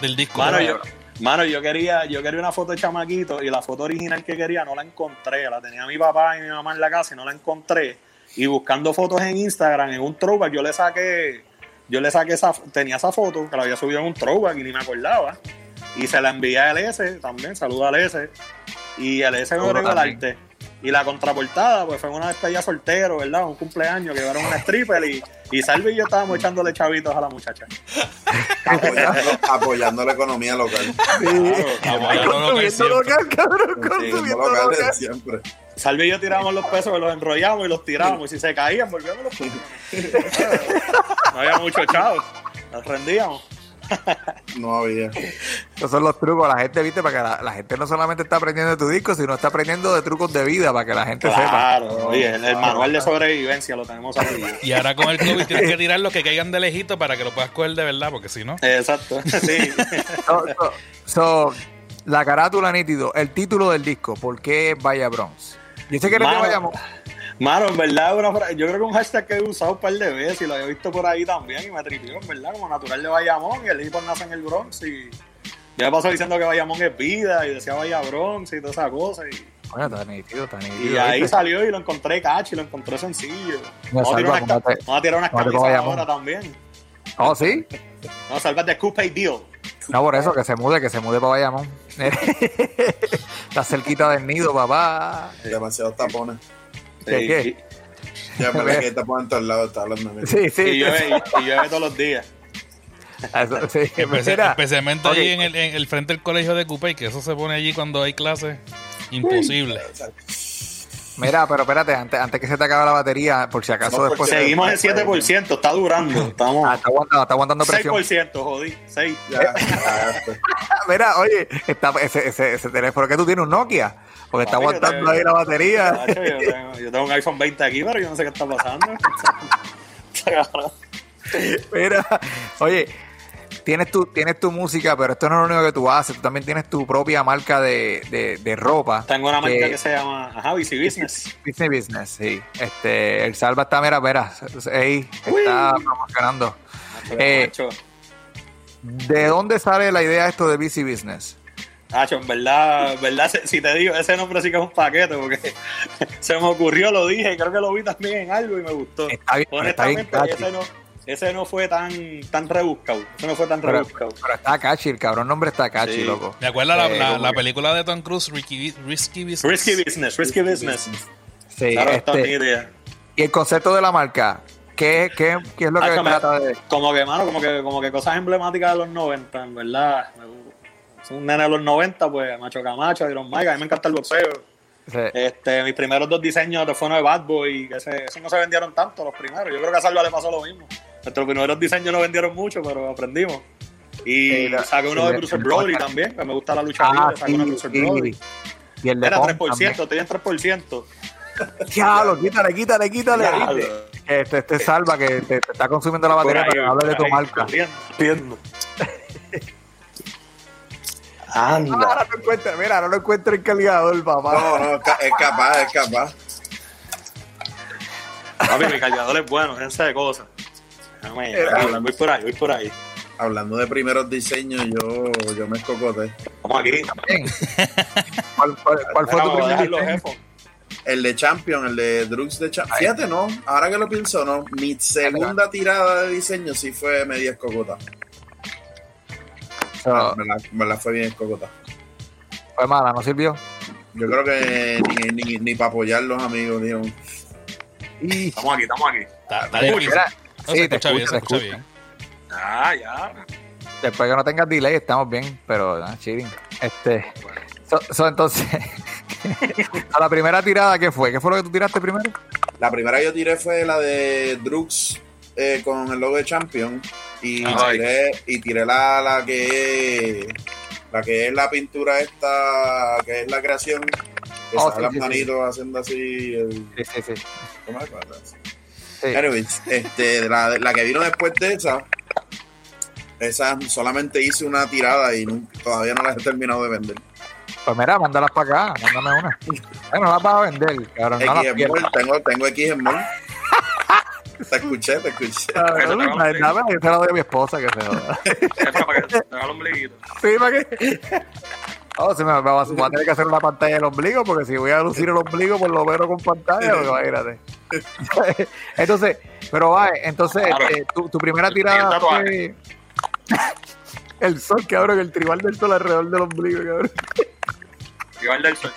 del disco. Mano, yo, mano, yo quería, yo quería una foto de chamaquito y la foto original que quería no la encontré. La tenía mi papá y mi mamá en la casa y no la encontré. Y buscando fotos en Instagram, en un throwback, yo le saqué, yo le saqué esa, tenía esa foto que la había subido en un throwback y ni me acordaba. Y se la envié a LS también, saluda a LS. Y LS me Seguro agregó el arte. Y la contraportada, pues fue una despedida soltero, ¿verdad? Un cumpleaños que llevaron una stripper y, y Salvi y yo estábamos echándole chavitos a la muchacha. Apoyando, apoyando la economía local. Sí, local de local. siempre. Salvi y yo tirábamos los pesos, los enrollamos y los tirábamos. Y si se caían, volvíamos los pesos. No había mucho chavo. Nos rendíamos. No había. Esos son los trucos, la gente, viste, para que la, la gente no solamente está aprendiendo de tu disco, sino está aprendiendo de trucos de vida para que la gente sepa. Claro, oye, el, el manual de sobrevivencia lo tenemos aquí. Y ahora con el COVID tienes que tirar los que caigan de lejito para que lo puedas coger de verdad, porque si no. Exacto, sí. So, so- so, la carátula nítido, el título del disco, ¿por qué Vaya Bronx? Yo sé que eres de Mano, Bayamón. Mano, en verdad, una yo creo que un hashtag que he usado un par de veces y lo había visto por ahí también y me tripió, en verdad, como natural de Bayamón y el hijo nace en el Bronx y yo me paso diciendo que Bayamón es vida y decía Vaya Bronx y toda esa cosa y, Oye, está nítido, está nítido. y ahí ¿viste? salió y lo encontré cachi, lo encontré sencillo. Me Vamos a tirar salva, unas, ca- póngate- vamos a tirar unas camisas ahora también. Oh, sí. No, salvas de Coupe Deal. No, por eso, que se mude, que se mude para Bayamón. está cerquita del nido, papá. Demasiados tapones. ¿Qué, Sí, qué? Ya me la que tapones en todos lados, está hablando. Sí, sí. Y llueve, y llueve todos los días. Eso, sí. Especialmente ok. allí en el, en el frente del colegio de Coupé, que eso se pone allí cuando hay clases. Imposible. Mira, pero espérate, antes, antes que se te acabe la batería, por si acaso No, después... Seguimos en 7%, está durando. Estamos Ah, está aguantando, está aguantando presión. 6%, jodí. 6. Ya, pues. Mira, oye, está, ese, ese, ese teléfono que tú tienes un Nokia, porque está Papi, aguantando ahí la batería. Yo tengo, yo tengo un iPhone 20 aquí, pero yo no sé qué está pasando. Mira, oye, tienes tu, tienes tu música, pero esto no es lo único que tú haces, tú también tienes tu propia marca de, de, de ropa. Tengo una marca que- que se llama ajá, Busy Business. Business Business, sí. Este, el Salva está, mira, mira, ahí está promocionando. Eh. ¿De dónde sale la idea esto de Busy Business? Nacho, en verdad, en verdad, si te digo, ese nombre sí que es un paquete, porque se me ocurrió, lo dije, creo que lo vi también en algo y me gustó. Está bien, pero está bien Honestamente, ese no, ese no fue tan, tan rebuscado. Ese no fue tan Pero, rebuscado. pero está catchy, el cabrón nombre está catchy, Sí. loco. ¿Me acuerdas la, Eh, la, película de Tom Cruise, Risky, Risky Business? Risky business, risky business. Sí, Claro, este, idea. y el concepto de la marca, ¿qué, qué, qué es lo que me- trata de...? Como que, mano, como que, como que cosas emblemáticas de los 90, en verdad. Es un nene de los 90, pues, Macho Camacho, Iron Mike, a mí me encanta el boxeo. Sí. Este, mis primeros dos diseños de fueron de Bad Boy, que ese, esos no se vendieron tanto, los primeros. Yo creo que a Salva le pasó lo mismo. Nuestros primeros diseños no vendieron mucho, pero aprendimos. Y Sí, la- saqué uno de la- Brody también, que me gusta la lucha Ah, libre, saqué uno de Cruiser sí. Brody. Y el de Era Pong 3%, estoy en 3%. también. Diablo, quítale, quítale, quítale. ¿viste? Este, este salva que te, te está consumiendo la batería para que hable de tu ahí, marca. corriendo. Anda. Ahora no encuentra, mira, no lo encuentro el cargador, papá. No, no, es capaz, es capaz. Papi, mi cargador es bueno, fíjense de cosas. Déjame, Era- voy por ahí, voy por ahí. Hablando de primeros diseños, yo, yo me escocoté. Vamos aquí. Bien. ¿Cuál, cuál, cuál fue tu primer diseño? El de Champion, el de Drugs de Champion. Fíjate, no, ahora que lo pienso, no. Mi segunda tirada de diseño sí fue media escocota. So, Me la, me la fue bien escocota. fue mala, ¿no sirvió? Yo creo que ni, ni, ni para apoyar los amigos, dijeron. Estamos aquí, estamos aquí. Está, difícil. No, se sí, te escucha bien, se escucho, escucha te bien. Ya, ya. Después que no tengas delay, estamos bien, pero ah, chilling. Este, so- so, entonces, a la primera tirada, ¿qué fue? ¿Qué fue lo que tú tiraste primero? La primera que yo tiré fue la de Drugs eh, con el logo de Champion. Y Ay. tiré, y tiré la, la que la que es la pintura esta, que es la creación, que Oh, sí, las sí, sí. manitos haciendo así el, Sí, sí, sí. ¿cómo es? Sí. Anyways, este, la, la que vino después de esa, esa solamente hice una tirada y todavía no la he terminado de vender. Pues mira, mándalas para acá, mándame una. Bueno, no las vas a vender, cabrón. No las X en pierdas. mall, tengo, tengo X en mall. Te escuché, te escuché. Ah, Eso te doy a mi esposa que se joda. Para que te haga el ombliguito. Sí, ¿para qué? Oh, sí, me, me va, voy a tener que hacer una pantalla del ombligo porque si voy a lucir el ombligo por lo menos con pantalla, pues, imagínate. Entonces, pero va, entonces Claro. este, tu, tu primera tirada fue el sol, cabrón, el tribal del sol alrededor del ombligo, cabrón. Igual del sol.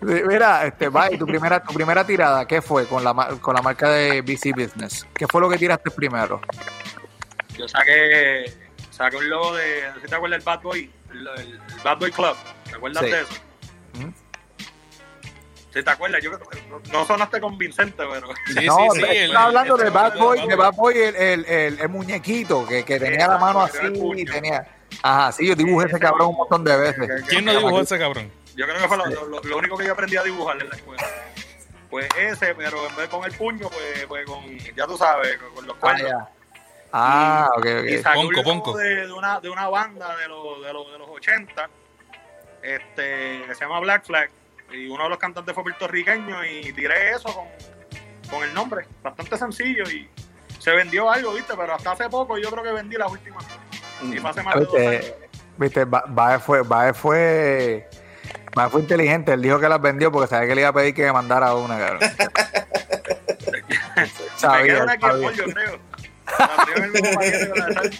Mira, este, va, tu primera, tu primera tirada, ¿qué fue con la, ma- con la marca de BC Business? ¿Qué fue lo que tiraste primero? Yo saqué, saqué un logo de, no sé si te acuerdas del Bad Boy, el Bad Boy Club, ¿te acuerdas Sí. de eso? Si te acuerdas, yo creo que no, no sonaste convincente, pero Sí, no, sí, sí. estaba el- hablando el- de Bad Boy, el- de Bad Boy, el, el, el, el muñequito que, que tenía la mano así y tenía. Ajá, sí, yo dibujé ese cabrón un montón de veces. ¿Quién no dibujó ese cabrón? yo creo que fue lo, lo- lo único que yo aprendí a dibujar en la escuela. Pues ese, pero en vez de con el puño, pues, pues con, ya tú sabes, con, con los Ah, cuernos. ya. Ah, ok, y sacó Ponco, ponco. De, de una, de una banda de los, de, los, de los 80 este, que se llama Black Flag y uno de los cantantes fue puertorriqueño y tiré eso con, con el nombre bastante sencillo y se vendió algo, viste, pero hasta hace poco yo creo que vendí las últimas y fue hace más de dos años Viste, viste, Ba- Bae fue, Bae fue, Bae fue inteligente. Él dijo que las vendió porque sabía que le iba a pedir que me mandara una, cabrón. me sabía, queda una aquí sabía. Yo creo De.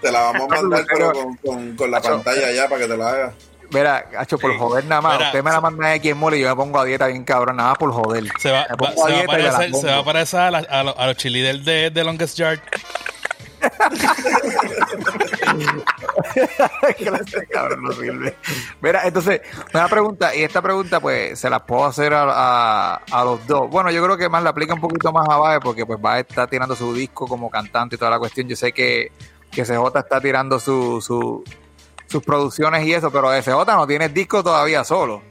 Te la vamos a mandar, Pero- con, con, con la pantalla ya para que te la hagas. Mira, hacho, por Sí. joder nada más. Mira, Usted me la manda aquí en mole y yo me pongo a dieta bien cabrón, nada más por joder. Se va, Me va- pongo a se va a dieta parecer, se va a parecer a, la- a los, a los cheerleaders de, de Longest Yard. Ese cabrón no sirve. Mira, entonces, una pregunta, y esta pregunta pues se la puedo hacer a, a- a los dos. Bueno, yo creo que más la aplica un poquito más a Bae porque pues Bae está tirando su disco como cantante y toda la cuestión. Yo sé que, que CJ está tirando su, su- sus producciones y eso, pero CJ no tiene disco todavía solo.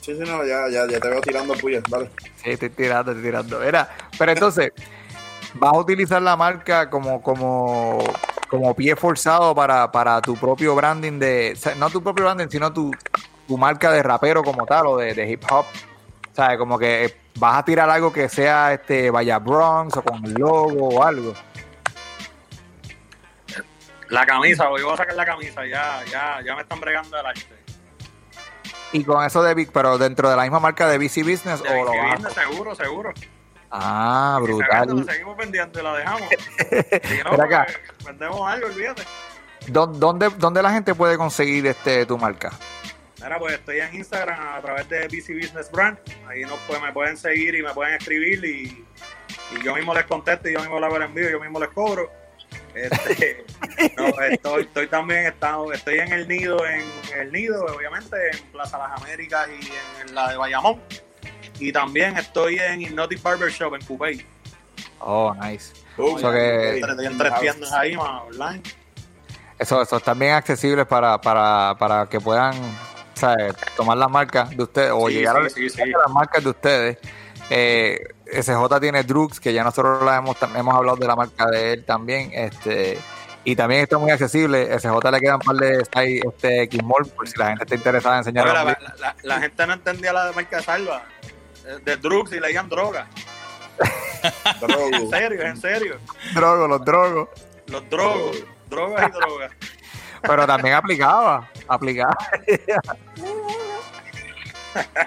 Sí, sí, no, ya, ya, ya te veo tirando puyas, dale. Sí, estoy tirando, estoy tirando. Mira, pero entonces, vas a utilizar la marca como, como, como pie forzado para, para tu propio branding de. o sea, no tu propio branding, sino tu, tu marca de rapero como tal o de, de hip hop. O sea, como que vas a tirar algo que sea este Vaya Bronx o con el logo o algo. La camisa, voy a sacar la camisa, ya, ya, ya me están bregando el arte. Y con eso de Big, pero dentro de la misma marca de BC Business De o lo vas a- Business, seguro, seguro. Ah, sacando, brutal. seguimos pendiente y la dejamos. Si no, acá. pues, vendemos algo, olvídate. ¿Dó- ¿Dónde, ¿Dónde la gente puede conseguir este tu marca? Mira, pues estoy en Instagram a través de BC Business Brand. Ahí nos, pues, me pueden seguir y me pueden escribir y, y yo mismo les contesto y yo mismo les envío, yo mismo les cobro. Este, no, estoy, estoy también estado, estoy en el nido, en el nido, obviamente, en Plaza Las Américas y en, la de Bayamón. Y también estoy en Hypnotic Barbershop en Coupey. Oh, nice. Uh, So que- Estoy en tres tiendas ahí, más online. Eso, eso están bien accesibles para, para, para que puedan ¿sabes? tomar las marcas de ustedes o Sí, llegar sí, a, sí, a las marcas de ustedes. Eh, SJ tiene Drugs, que ya nosotros la hemos, hemos hablado de la marca de él también. este Y también está muy accesible. SJ le quedan un par de site, este, Xmall, por si la gente está interesada en enseñar. La, la- la- la gente no entendía la marca de salva. Eh, De drugs y leían droga. En drogo. serio, en serio. drogos, los drogos. Los drogos. Drogas y drogas. Pero también aplicaba, aplicaba.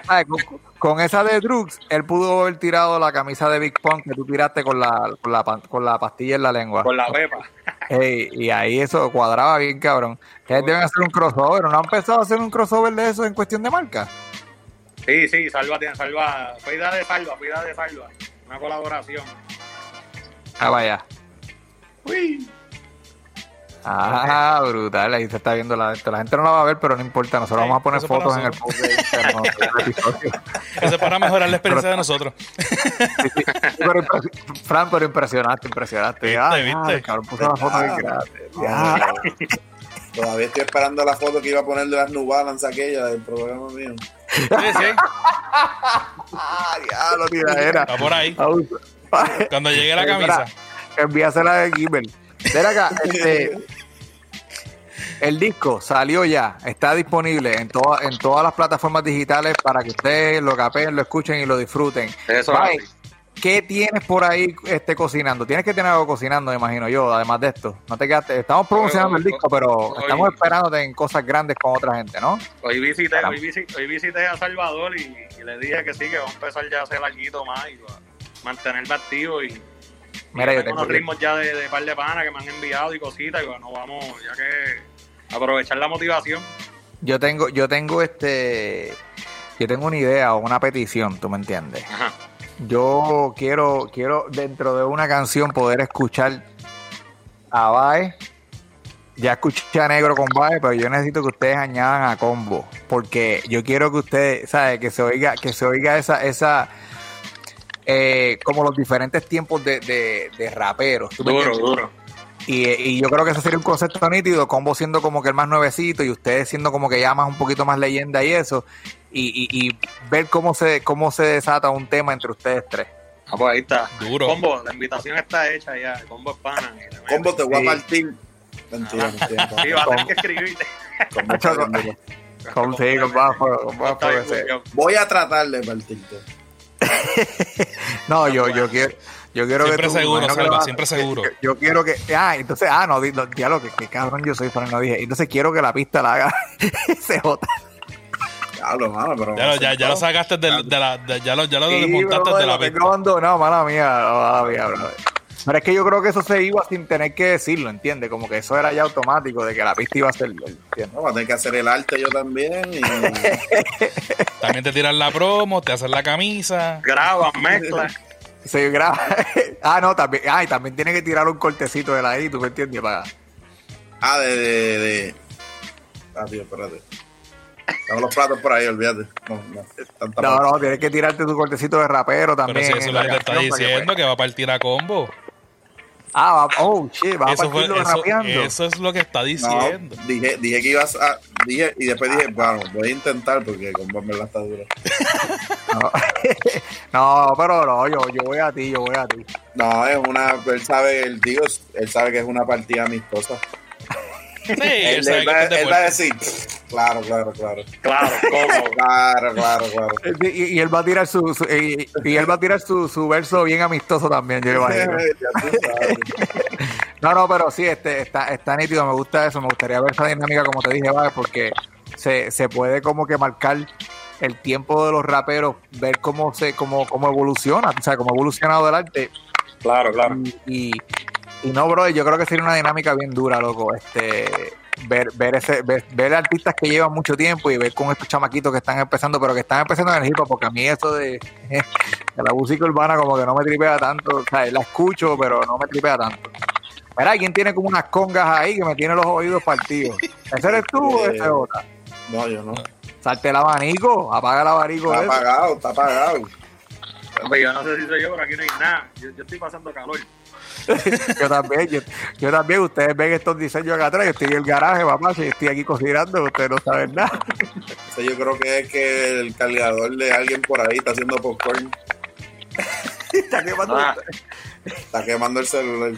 Ay, con, con esa de Drugs, él pudo haber tirado la camisa de Big Pong que tú tiraste con la, con la, pan- con la pastilla en la lengua. Con la pepa. Y ahí eso cuadraba bien, cabrón. Ustedes deben hacer un crossover. ¿No han empezado a hacer un crossover de eso en cuestión de marca? Sí, sí, salva tiene salva. Fue idea de salva, fue idea de salva. Una colaboración. Ah, vaya. Uy. Ah, brutal. Ahí se está viendo la, esto. la gente no la va a ver, pero no importa. Nosotros Sí, vamos a poner fotos en el post de Instagram. Eso es para mejorar la experiencia de nosotros. Sí, pero Fran, pero impresionaste, impresionaste. Viste, Ah, viste. el cabrón puso la foto bien grande. Ya. Todavía estoy esperando la foto que iba a poner de las New Balance aquella del programa mío. Sí, sí, Ah, diablo, tiradera. está por ahí. Cuando llegue la camisa. Envíasela de Gimel. Ven acá, este, el disco salió ya, está disponible en, toda- en todas las plataformas digitales para que ustedes lo capeen, lo escuchen y lo disfruten. Eso Bye. ¿Qué tienes por ahí este, cocinando? Tienes que tener algo cocinando, me imagino yo, además de esto. No te quedaste, estamos promocionando el disco, pero Hoy- estamos esperándote en cosas grandes con otra gente, ¿no? Hoy visité, hoy visité, hoy visité a Salvador y, y le dije que sí, que va a empezar ya a hacer algo más y mantenerme activo y Mira, y yo tengo unos ritmos ya de, de par de panas que me han enviado y cositas y bueno, vamos, ya que aprovechar la motivación. yo tengo, yo tengo este, yo tengo una idea o una petición, ¿tú me entiendes? Ajá. Yo quiero, quiero dentro de una canción poder escuchar a Bae. Ya escuché a Negro con Bae, pero yo necesito que ustedes añadan a Combo. Porque yo quiero que ustedes, ¿sabes? Que se oiga, que se oiga esa, esa, eh, como los diferentes tiempos de, de, de raperos. ¿tú me Duro, duro. Y, y yo creo que ese sería un concepto nítido, Combo siendo como que el más nuevecito y ustedes siendo como que ya más un poquito más leyenda y eso. Y, y, y ver cómo se, cómo se desata un tema entre ustedes tres. Ah, pues ahí está. Duro. Combo, la invitación está hecha ya. Combo es pana. Combo te voy a partir. Mentira, mentira. Sí, va a tener que escribirte. Voy a tratar de partirte. No, yo, yo quiero, yo quiero Siempre que tú, seguro, Salva, siempre seguro. Yo, yo quiero que, ah, entonces, ah, no, di- no, diablo, que, que cabrón yo soy, pero no dije. Entonces quiero que la pista la haga CJ. Diablo, mano, pero. Ya lo, ya, ya lo sacaste del- de, la. de- ya lo, ya lo Sí, desmontaste bro, de la pista. abandonado, mala mía, mala mía, bro. Pero es que yo creo que eso se iba sin tener que decirlo, ¿entiendes? Como que eso era ya automático, de que la pista iba a ser, ¿entiendes? No, voy a tener que hacer el arte yo también. Y... También te tiran la promo, te hacen la camisa. Graba, mezcla. Se graba. ah, no, también, ah, y también tiene que tirar un cortecito de la ahí, ¿tú me entiendes? Para... Ah, de. de, de... Ah, tío, espérate. Tengo los platos por ahí, olvídate. No, no. tienes que tirarte tu cortecito de rapero también. Pero si eso en es lo la que te está que, diciendo, que va a partir a combo. Ah, va, oh, shit, vas a Eso, fue, partirlo eso, rapeando. eso es lo que está No, diciendo. dije, dije que ibas a. Dije, y después dije, bueno, voy a intentar porque vos me la está dura. No. no, pero no, yo, yo voy a ti, yo voy a ti. No, es una. Él sabe, el tío, él sabe que es una partida amistosa. Sí, él, va, él a decir, "Pff, claro, claro, claro. Claro, Combo. Claro, claro, claro. Y, y él va a tirar su, su- y, y él va a tirar su, su verso bien amistoso también, yo imagino. No, no, pero sí, este, está, está nítido, me gusta eso, me gustaría ver esa dinámica como te dije, ¿vale? porque se, se puede como que marcar el tiempo de los raperos, ver cómo se, cómo, cómo evoluciona, o sea, cómo ha evolucionado el arte. Claro, claro. Y, y no, bro, yo creo que sería una dinámica bien dura, loco. Este, ver, ver ese, ver, ver artistas que llevan mucho tiempo y ver con estos chamaquitos que están empezando, pero que están empezando en el hip hop, porque a mí eso de, de la música urbana como que no me tripea tanto, o sea, la escucho, pero no me tripea tanto. Mira, alguien tiene como unas congas ahí que me tiene los oídos partidos. ¿Ese eres tú o ese es otra? No, yo no. Salte el abanico, apaga el abanico. Está ese. apagado, está apagado. Hombre, yo no sé si soy yo, pero aquí no hay nada. Yo, yo estoy pasando calor. Yo también, yo, yo también, ustedes ven estos diseños acá atrás, yo estoy en el garaje, papá, si estoy aquí cocinando, ustedes no saben nada. Yo creo que es que el cargador de alguien por ahí está haciendo popcorn. Está quemando- Ah. Está quemando el celular.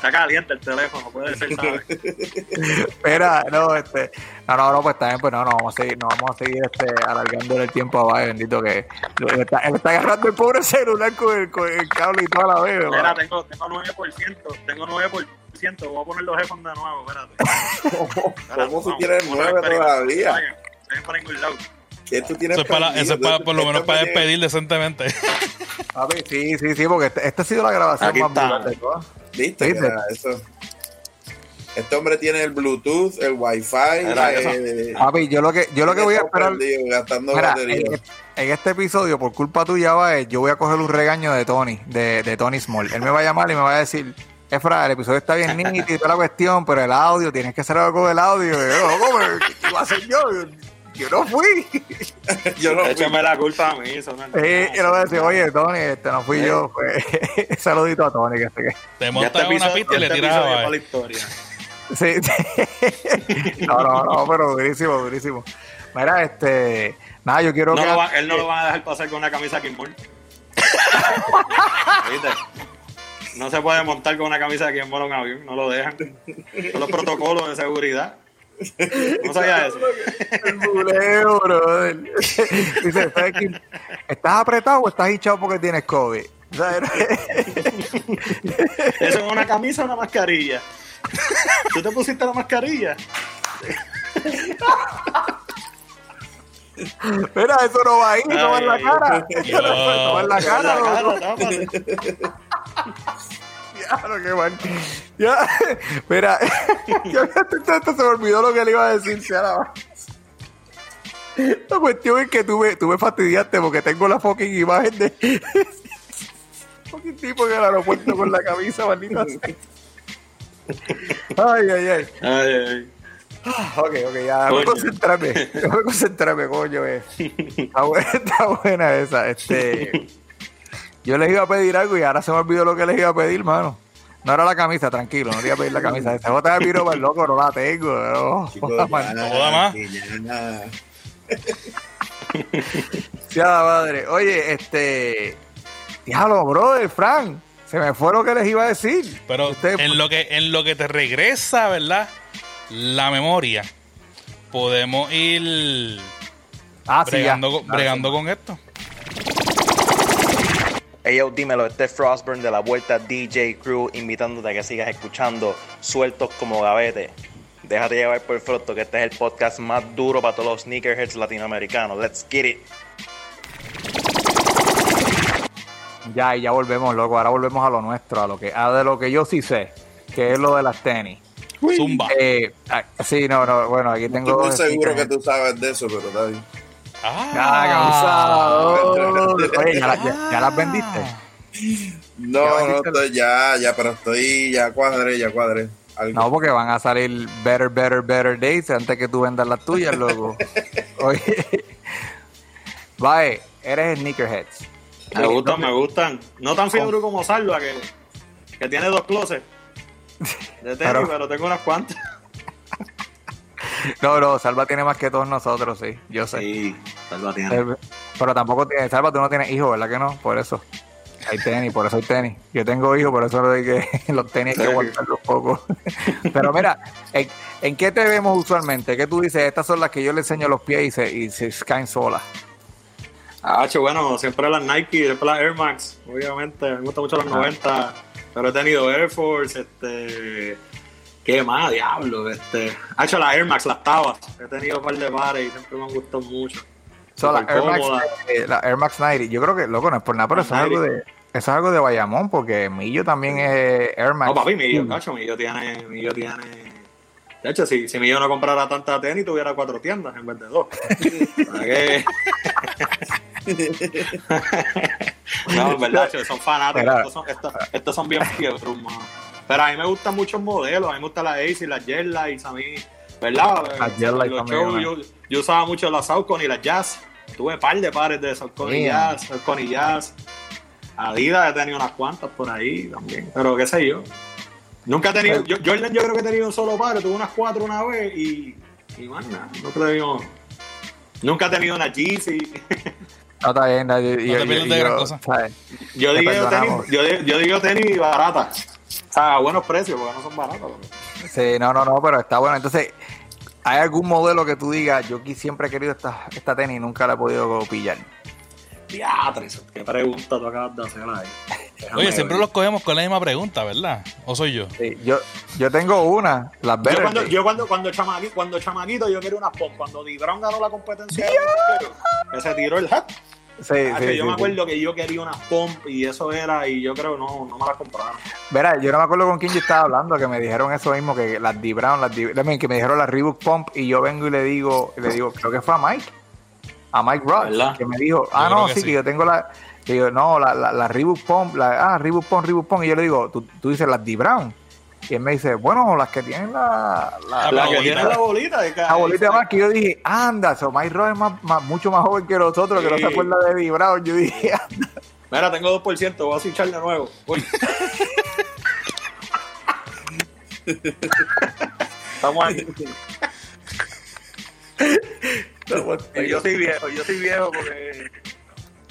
Está caliente el teléfono, puede ser, ¿sabes? Espera, no, este, no, no, no, pues también, pues no, no, vamos a seguir, no vamos a seguir este, alargando el tiempo a Valle, bendito que él está, él está agarrando el pobre celular con el, con el cable y toda la vez, ¿verdad? tengo, tengo 9%, tengo 9%, voy a poner los headphones de nuevo, espérate. ¿Cómo tú tienes nueve todavía? Estoy por ningún lado. ¿Qué tú tienes Eso es para, prendido? eso es para por lo menos para despedir decentemente. Papi, sí, sí, sí, porque este- esta ha sido la grabación Aquí más está. Mira, eso. Este hombre tiene el Bluetooth, el Wi-Fi. Eh, Papi, yo lo que, yo lo que voy a esperar, Mira, en, en este episodio, por culpa tuya, va, yo voy a coger un regaño de Tony, de, de Tony Small. Él me va a llamar y me va a decir, Efra, el episodio está bien nítido y toda la cuestión, pero el audio, tienes que hacer algo con el audio. Y yo, "¿Cómo? ¿Qué iba a hacer yo? Yo no fui. Yo no fui. Échame la culpa a mí, eso no es Eh, nada. y le voy a decir, oye, Tony, este no fui yo. Pues, saludito a Tony, que este que... Te montas en una pista y le este tiras episodio es a para la historia. Sí, sí. No, no, no, pero durísimo, durísimo. Mira, este... Nada, yo quiero No que... lo va- él no lo van a dejar pasar con una camisa Kimball. ¿Viste? No se puede montar con una camisa de Kimball en un avión, no lo dejan. Son los protocolos de seguridad. No sabía eso. El buleo, brother. Dice, ¿sabes qué? ¿estás apretado o estás hinchado porque tienes COVID? Eso es una camisa o una mascarilla. ¿Tú te pusiste la mascarilla? Mira, eso no va ahí, no va en la cara. no va en la cara, La. Diablo, qué mal. Ya, mira, yo se me olvidó lo que le iba a decir. se ahora- La cuestión es que tú me, tú me fastidiaste porque tengo la fucking imagen de fucking tipo en el aeropuerto con la camisa, maldita sea. Ay, ay, ay. Ay, ay. Ok, ok, ya, voy a concentrarme. Voy a concentrarme, coño. eh. Está, buena, está buena esa. Este, yo les iba a pedir algo y ahora se me olvidó lo que les iba a pedir, mano. No era la camisa, tranquilo, no le iba a pedir la camisa. Esta bota de piro, loco, no la tengo. No, Chicos, joda, ya, man. No joda más. ya. Ya, madre. Oye, este. Diablo, brother, Frank. Se me fue lo que les iba a decir. Pero Ustedes- en lo que en lo que te regresa, ¿verdad? La memoria. Podemos ir Ah, sí, ya. bregando, con, Ah, bregando con esto. Yo, dímelo, este es Frostburn de la Vuelta DJ Crew, invitándote a que sigas escuchando Sueltos como Gavete. Déjate llevar por Frosto, que este es el podcast más duro para todos los sneakerheads latinoamericanos. Let's get it. Ya, y ya volvemos, loco. Ahora volvemos a lo nuestro, a lo que, a de lo que yo sí sé, que es lo de las tenis. Zumba. Eh, ah, sí, no, no, bueno, aquí Estoy tengo. muy seguro que tú sabes de eso, pero está bien. Ah. Oye, ¿ya, la- ya- ya las vendiste? ¿Ya No, no, estoy ya, ya, pero estoy, ya cuadré, ya cuadré. Algo. No, porque van a salir better, better, better days antes que tú vendas las tuyas, loco. Oye, Vae, eres sneakerheads. Me gustan, me gustan. No tan fiebre como Salva, que, que tiene dos closets de tenis, Pero- pero, tengo unas cuantas. No, no, Salva tiene más que todos nosotros, sí, yo sé. Sí, Salva tiene. Pero tampoco tiene, Salva, tú no tienes hijos, ¿verdad que no? Por eso. Hay tenis, por eso hay tenis. Yo tengo hijos, por eso que los tenis hay que Sí. aguantarlos poco. Pero mira, ¿en, en qué te vemos usualmente? ¿Qué tú dices? Estas son las que yo le enseño los pies y se, y se caen solas. Ah, bueno, siempre las Nike, después las Air Max, obviamente. Me gustan mucho las 90. Pero he tenido Air Force, este. ¿Qué más, diablo? Este. Ha hecho las Air Max, las tabas. He tenido un par de pares y siempre me han gustado mucho. So, la, Súper Air Max, eh, la Air Max 90, yo creo que, loco, no es por nada, pero eso es, 90. algo de, eso es algo de Bayamón, porque Millo también es Air Max. No, papi, Millo, cacho, Millo tiene. Millo tiene. De hecho, si, si Millo no comprara tanta tenis, tuviera cuatro tiendas en vez de dos. ¿Para qué? no, en verdad, son fanáticos. Estos son, estos, estos son bien fiebres, mano. Pero a mí me gustan muchos modelos. A mí me gusta la Ace y las Lights. A mí, ¿verdad? Las Jet Lights también, shows, yo, yo usaba mucho las Saucon y las Jazz. Tuve un par de pares de Saucon y. Jazz. Saucon y Jazz. Adidas he tenido unas cuantas por ahí también. Pero qué sé yo. Nunca he tenido. Yo, Jordan, yo creo que he tenido un solo par. Tuve unas cuatro una vez y. Y más nada. No creo. Nunca he tenido una Yeezy. No, está bien, no, yo, yo- te yo- gran yo-. Yo digo tenis, yo, di- yo digo tenis baratas. O sea, a buenos precios, porque no son baratas. loco. Sí, no, no, no, pero está bueno. Entonces, ¿hay algún modelo que tú digas, yo aquí siempre he querido esta, esta tenis y nunca la he podido pillar? Diatres, qué pregunta tú acabas de hacer ahí. Déjame Oye, siempre ver. los cogemos con la misma pregunta, ¿verdad? ¿O soy yo? Sí, yo, yo tengo una, las Yo verdes. cuando, yo cuando, cuando, chamaqui- cuando chamaquito yo quería unas pop. Cuando Di Brown ganó la competencia, que se tiró el hat. Sí, Ah, sí, que yo sí, me sí. acuerdo que yo quería unas pomp y eso era, y yo creo no, no me las compraron. Verá, yo no me acuerdo con quién yo estaba hablando, que me dijeron eso mismo, que las D Brown, las D- que me dijeron las Reebok Pump, y yo vengo y le digo, le digo, creo que fue a Mike, a Mike Ross, ¿Verdad? que me dijo, ah, no, que sí, sí. que yo tengo la, que yo, no, la, la, la Reebok Pump, la, ah, Reebok Pump, Reebok Pump, y yo le digo, tú, tú dices las D Brown, y él me dice, bueno, las que tienen la, la, Ah, La la que bolita. tiene la bolita de la bolita más, que yo dije, anda, so Mike Ross es más, más- mucho más joven que nosotros, que no se Sí. acuerda de D Brown, yo dije, anda. Mira, tengo 2%, voy a switchar de nuevo. Estamos aquí. Yo soy viejo, yo soy viejo porque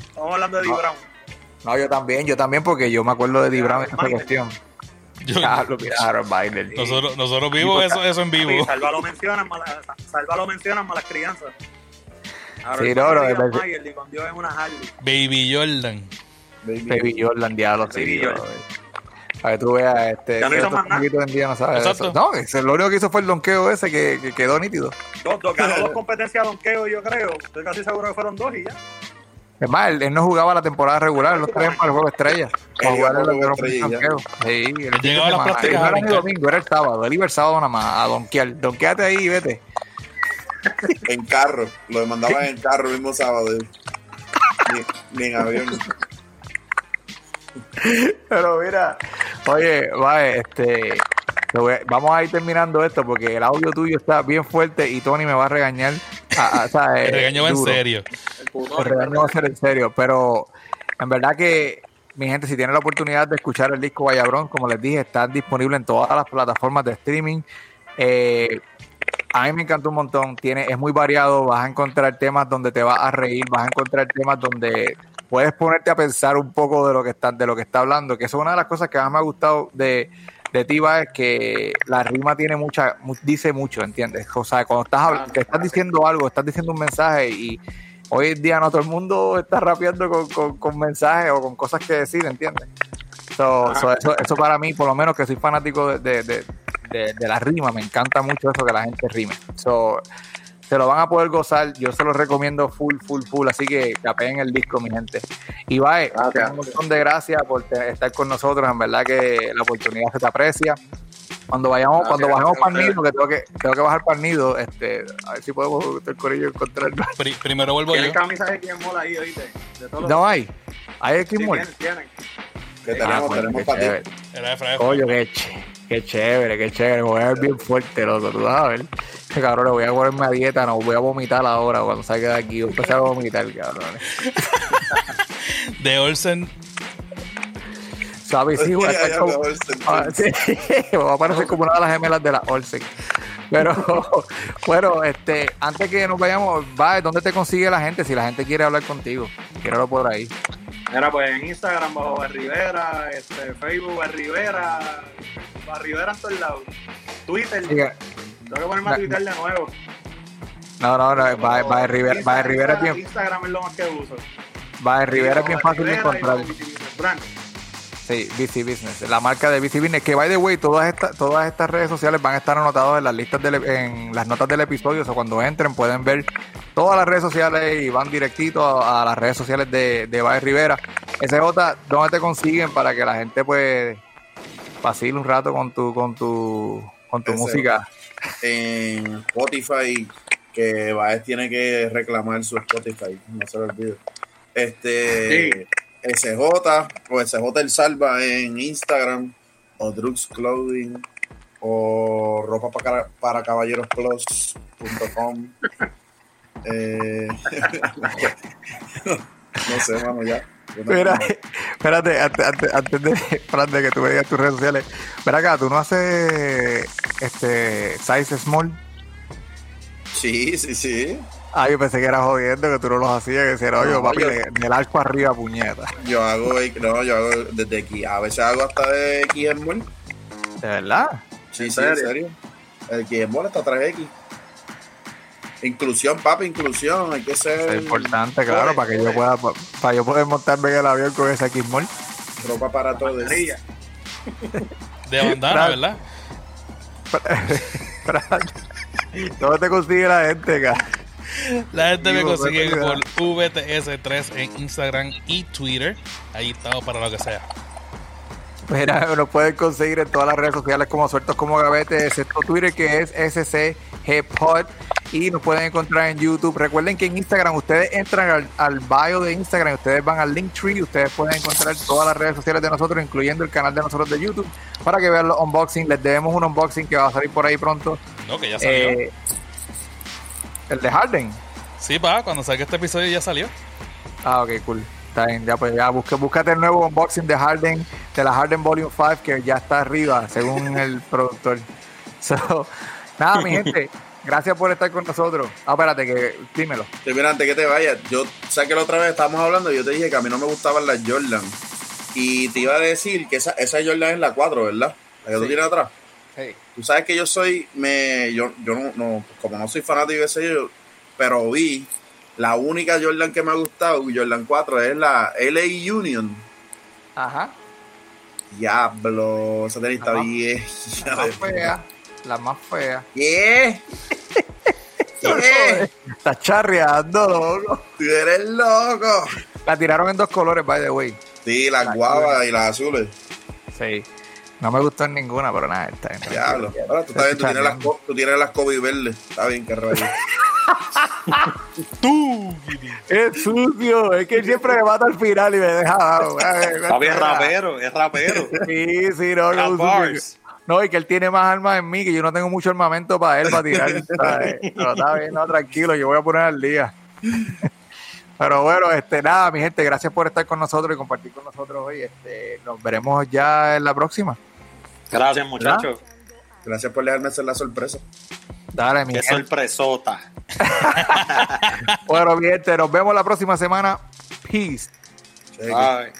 estamos hablando de Di Brown. no, yo también, yo también, porque yo me acuerdo de D Brown en esta cuestión. Yo- Ya, lo miraron, Biden. nosotros, nosotros vivos eso, eso en Sí, vivo. Salva lo mencionan, mala- Salva lo mencionan malas crianzas. Ahora, Sí, no, no, una Harley. Baby Jordan. Baby Jordan, diablo, sí. Baby. Jordan. Para que tú veas, este. Ya no hizo más nada. en día no sabe de Exacto. eso. No, ese, lo único que hizo fue el donqueo ese que, que quedó nítido. Dos, dos, ganó dos competencias de donqueo, yo creo. Estoy casi seguro que fueron dos y ya. Es más, él, él no jugaba la temporada regular, él lo traían para el juego estrella. Para Él jugar el para el juego estrella. Sí, el de llegaba a las semana. prácticas No era brincar. domingo, era el sábado. Él iba el sábado nada más a donkear. Donkeate ahí y vete. En carro. Lo mandaban en carro el mismo sábado. Ni, ni en avión. Pero mira, oye, va, este, vamos a ir terminando esto porque el audio tuyo está bien fuerte y Tony me va a regañar. a- El regaño va en serio. El regaño va a ser en serio, pero en verdad que mi gente, si tienen la oportunidad de escuchar el disco Vallabrón, como les dije, está disponible en todas las plataformas de streaming. Eh, a mí me encantó un montón, tiene, es muy variado, vas a encontrar temas donde te vas a reír, vas a encontrar temas donde puedes ponerte a pensar un poco de lo que está, de lo que está hablando, que eso es una de las cosas que más me ha gustado de, de Tiva es que la rima tiene mucha, mu- dice mucho, ¿entiendes? O sea, cuando estás, habl- te estás diciendo algo, estás diciendo un mensaje y hoy en día no todo el mundo está rapeando con, con, con mensajes o con cosas que decir, ¿entiendes? So, so, eso, eso para mí, por lo menos que soy fanático de, de, de, de- de la rima, me encanta mucho eso que la gente rime. So, se lo van a poder gozar, yo se lo recomiendo full, full, full, así que capeen el disco, mi gente. Y bye, Gracias. un montón de gracias por te- estar con nosotros, en verdad que la oportunidad se te aprecia. Cuando vayamos, Gracias, cuando bajemos para el nido, que tengo que, tengo que bajar para el nido, este, a ver si podemos el corillo encontrarnos. Pri- primero vuelvo yo. Camisas de quien mola ahí, oíste. De todos los- No hay, hay Sí, aquí muerto. tienen, tienen. Que Ah, tenemos, bueno, tenemos qué para ti. de qué, qué chévere, qué chévere. Me voy a ver bien fuerte, a ver. Que cabrón, le voy a ponerme a dieta, no voy a vomitar ahora cuando salga de aquí. Voy a empezar a vomitar, cabrón. De Olsen. ¿Sabes? Sí, güey. Como-. Ah, sí, va a parecer como una de las gemelas de la Olsen. Pero, bueno, este, antes que nos vayamos, va, ¿dónde te consigue la gente? Si la gente quiere hablar contigo, quiero por ahí. Mira, pues en Instagram bajo Barrivera, este, Facebook Barrivera, Barrivera en todos lados. Twitter, que, tengo que ponerme a Twitter de nuevo. no, no, no, va, va de Rivera, va de Rivera bien, Instagram es lo más que uso. va de Rivera es bien fácil de encontrar. Sí, BC Business, la marca de BC Business, que by the way, todas estas, todas estas redes sociales van a estar anotadas en las listas del, en las notas del episodio, o sea, cuando entren pueden ver todas las redes sociales y van directito a, a las redes sociales de, de Baez Rivera. SJ, ¿dónde te consiguen para que la gente pues vacile un rato con tu, con tu, con tu SJ. música? En Spotify, que Baez tiene que reclamar su Spotify, no se lo olvide. Este, SJ, o SJ El Salva en Instagram, o Drugs Clothing, o ropa para, para caballeros plus.com. Eh, no sé, mano, ya. No- Mira, espérate, antes, antes, antes de, Fran, de que tú me digas tus redes sociales, ven acá, tú no haces este size small. Sí, sí, sí. Ah, yo pensé que era jodiendo, que tú no los hacías, que yo, No, papi, yo- de- del arco arriba, puñeta. Yo hago, no, yo hago desde aquí. A veces hago hasta de XML. ¿De verdad? Sí, ¿En sí, en serio? serio. El XML está 3X. Inclusión, papi, inclusión. Hay que ser. Es importante, claro, Joder, para que yo pueda, pa- para yo poder montarme en el avión con ese X-Mall. Ropa para todos. De bandana. ¿verdad? ¿Dónde te consigue la gente, acá? La gente me consigue por VTS3 en Instagram y Twitter. Ahí estamos para lo que sea. Mira, nos pueden conseguir en todas las redes sociales como Sueltos como Gavete, excepto Twitter que es SCGPod y nos pueden encontrar en YouTube. Recuerden que en Instagram ustedes entran al, al bio de Instagram, ustedes van al Linktree y ustedes pueden encontrar todas las redes sociales de nosotros, incluyendo el canal de nosotros de YouTube, para que vean los unboxing. Les debemos un unboxing que va a salir por ahí pronto. No, que ya salió. Eh, el de Harden. Sí, pa, cuando salga este episodio ya salió. Ah, ok, cool. Está bien, ya pues ya busque, búscate el nuevo unboxing de Harden, de la Harden Volume 5, que ya está arriba, según el productor. So, nada, mi gente, gracias por estar con nosotros. Ah, espérate, que dímelo. Sí, mira, antes que te vayas, yo sé que la otra vez estábamos hablando y yo te dije que a mí no me gustaban las Jordan. Y te iba a decir que esa, esa Jordan es la 4, ¿verdad? La que tú tienes atrás. Tú sabes que yo soy, me, yo, yo no, no, como no soy fanático de ese, yo, pero vi la única Jordan que me ha gustado, Jordan 4, es la LA Union. Ajá. Diablo, esa tenis está bien. La más fea, la más fea. ¿Qué? ¿Qué? Está charreando, loco. Tú eres loco. La tiraron en dos colores, by the way. Sí, las La guavas y las azules. Sí. No me gustó en ninguna, pero nada, está bien. Diablo. Ahora tú, estás bien, tú, tienes las, tú tienes las Kobe verdes. Está bien, que rayo. Es sucio, es que él siempre me mata al final y me deja dado. Es rapero, es rapero. Sí, sí, no, no, y que él tiene más armas en mí, que yo no tengo mucho armamento para él, para tirar. ¿sabes? Pero está bien, no, tranquilo, yo voy a poner al día. Pero bueno, este, nada, mi gente, gracias por estar con nosotros y compartir con nosotros hoy. Este, nos veremos ya en la próxima. Gracias, muchachos. Gracias por dejarme hacer la sorpresa. Dale, mi Qué gente. sorpresota. Bueno, mi gente, nos vemos la próxima semana. Peace. Bye.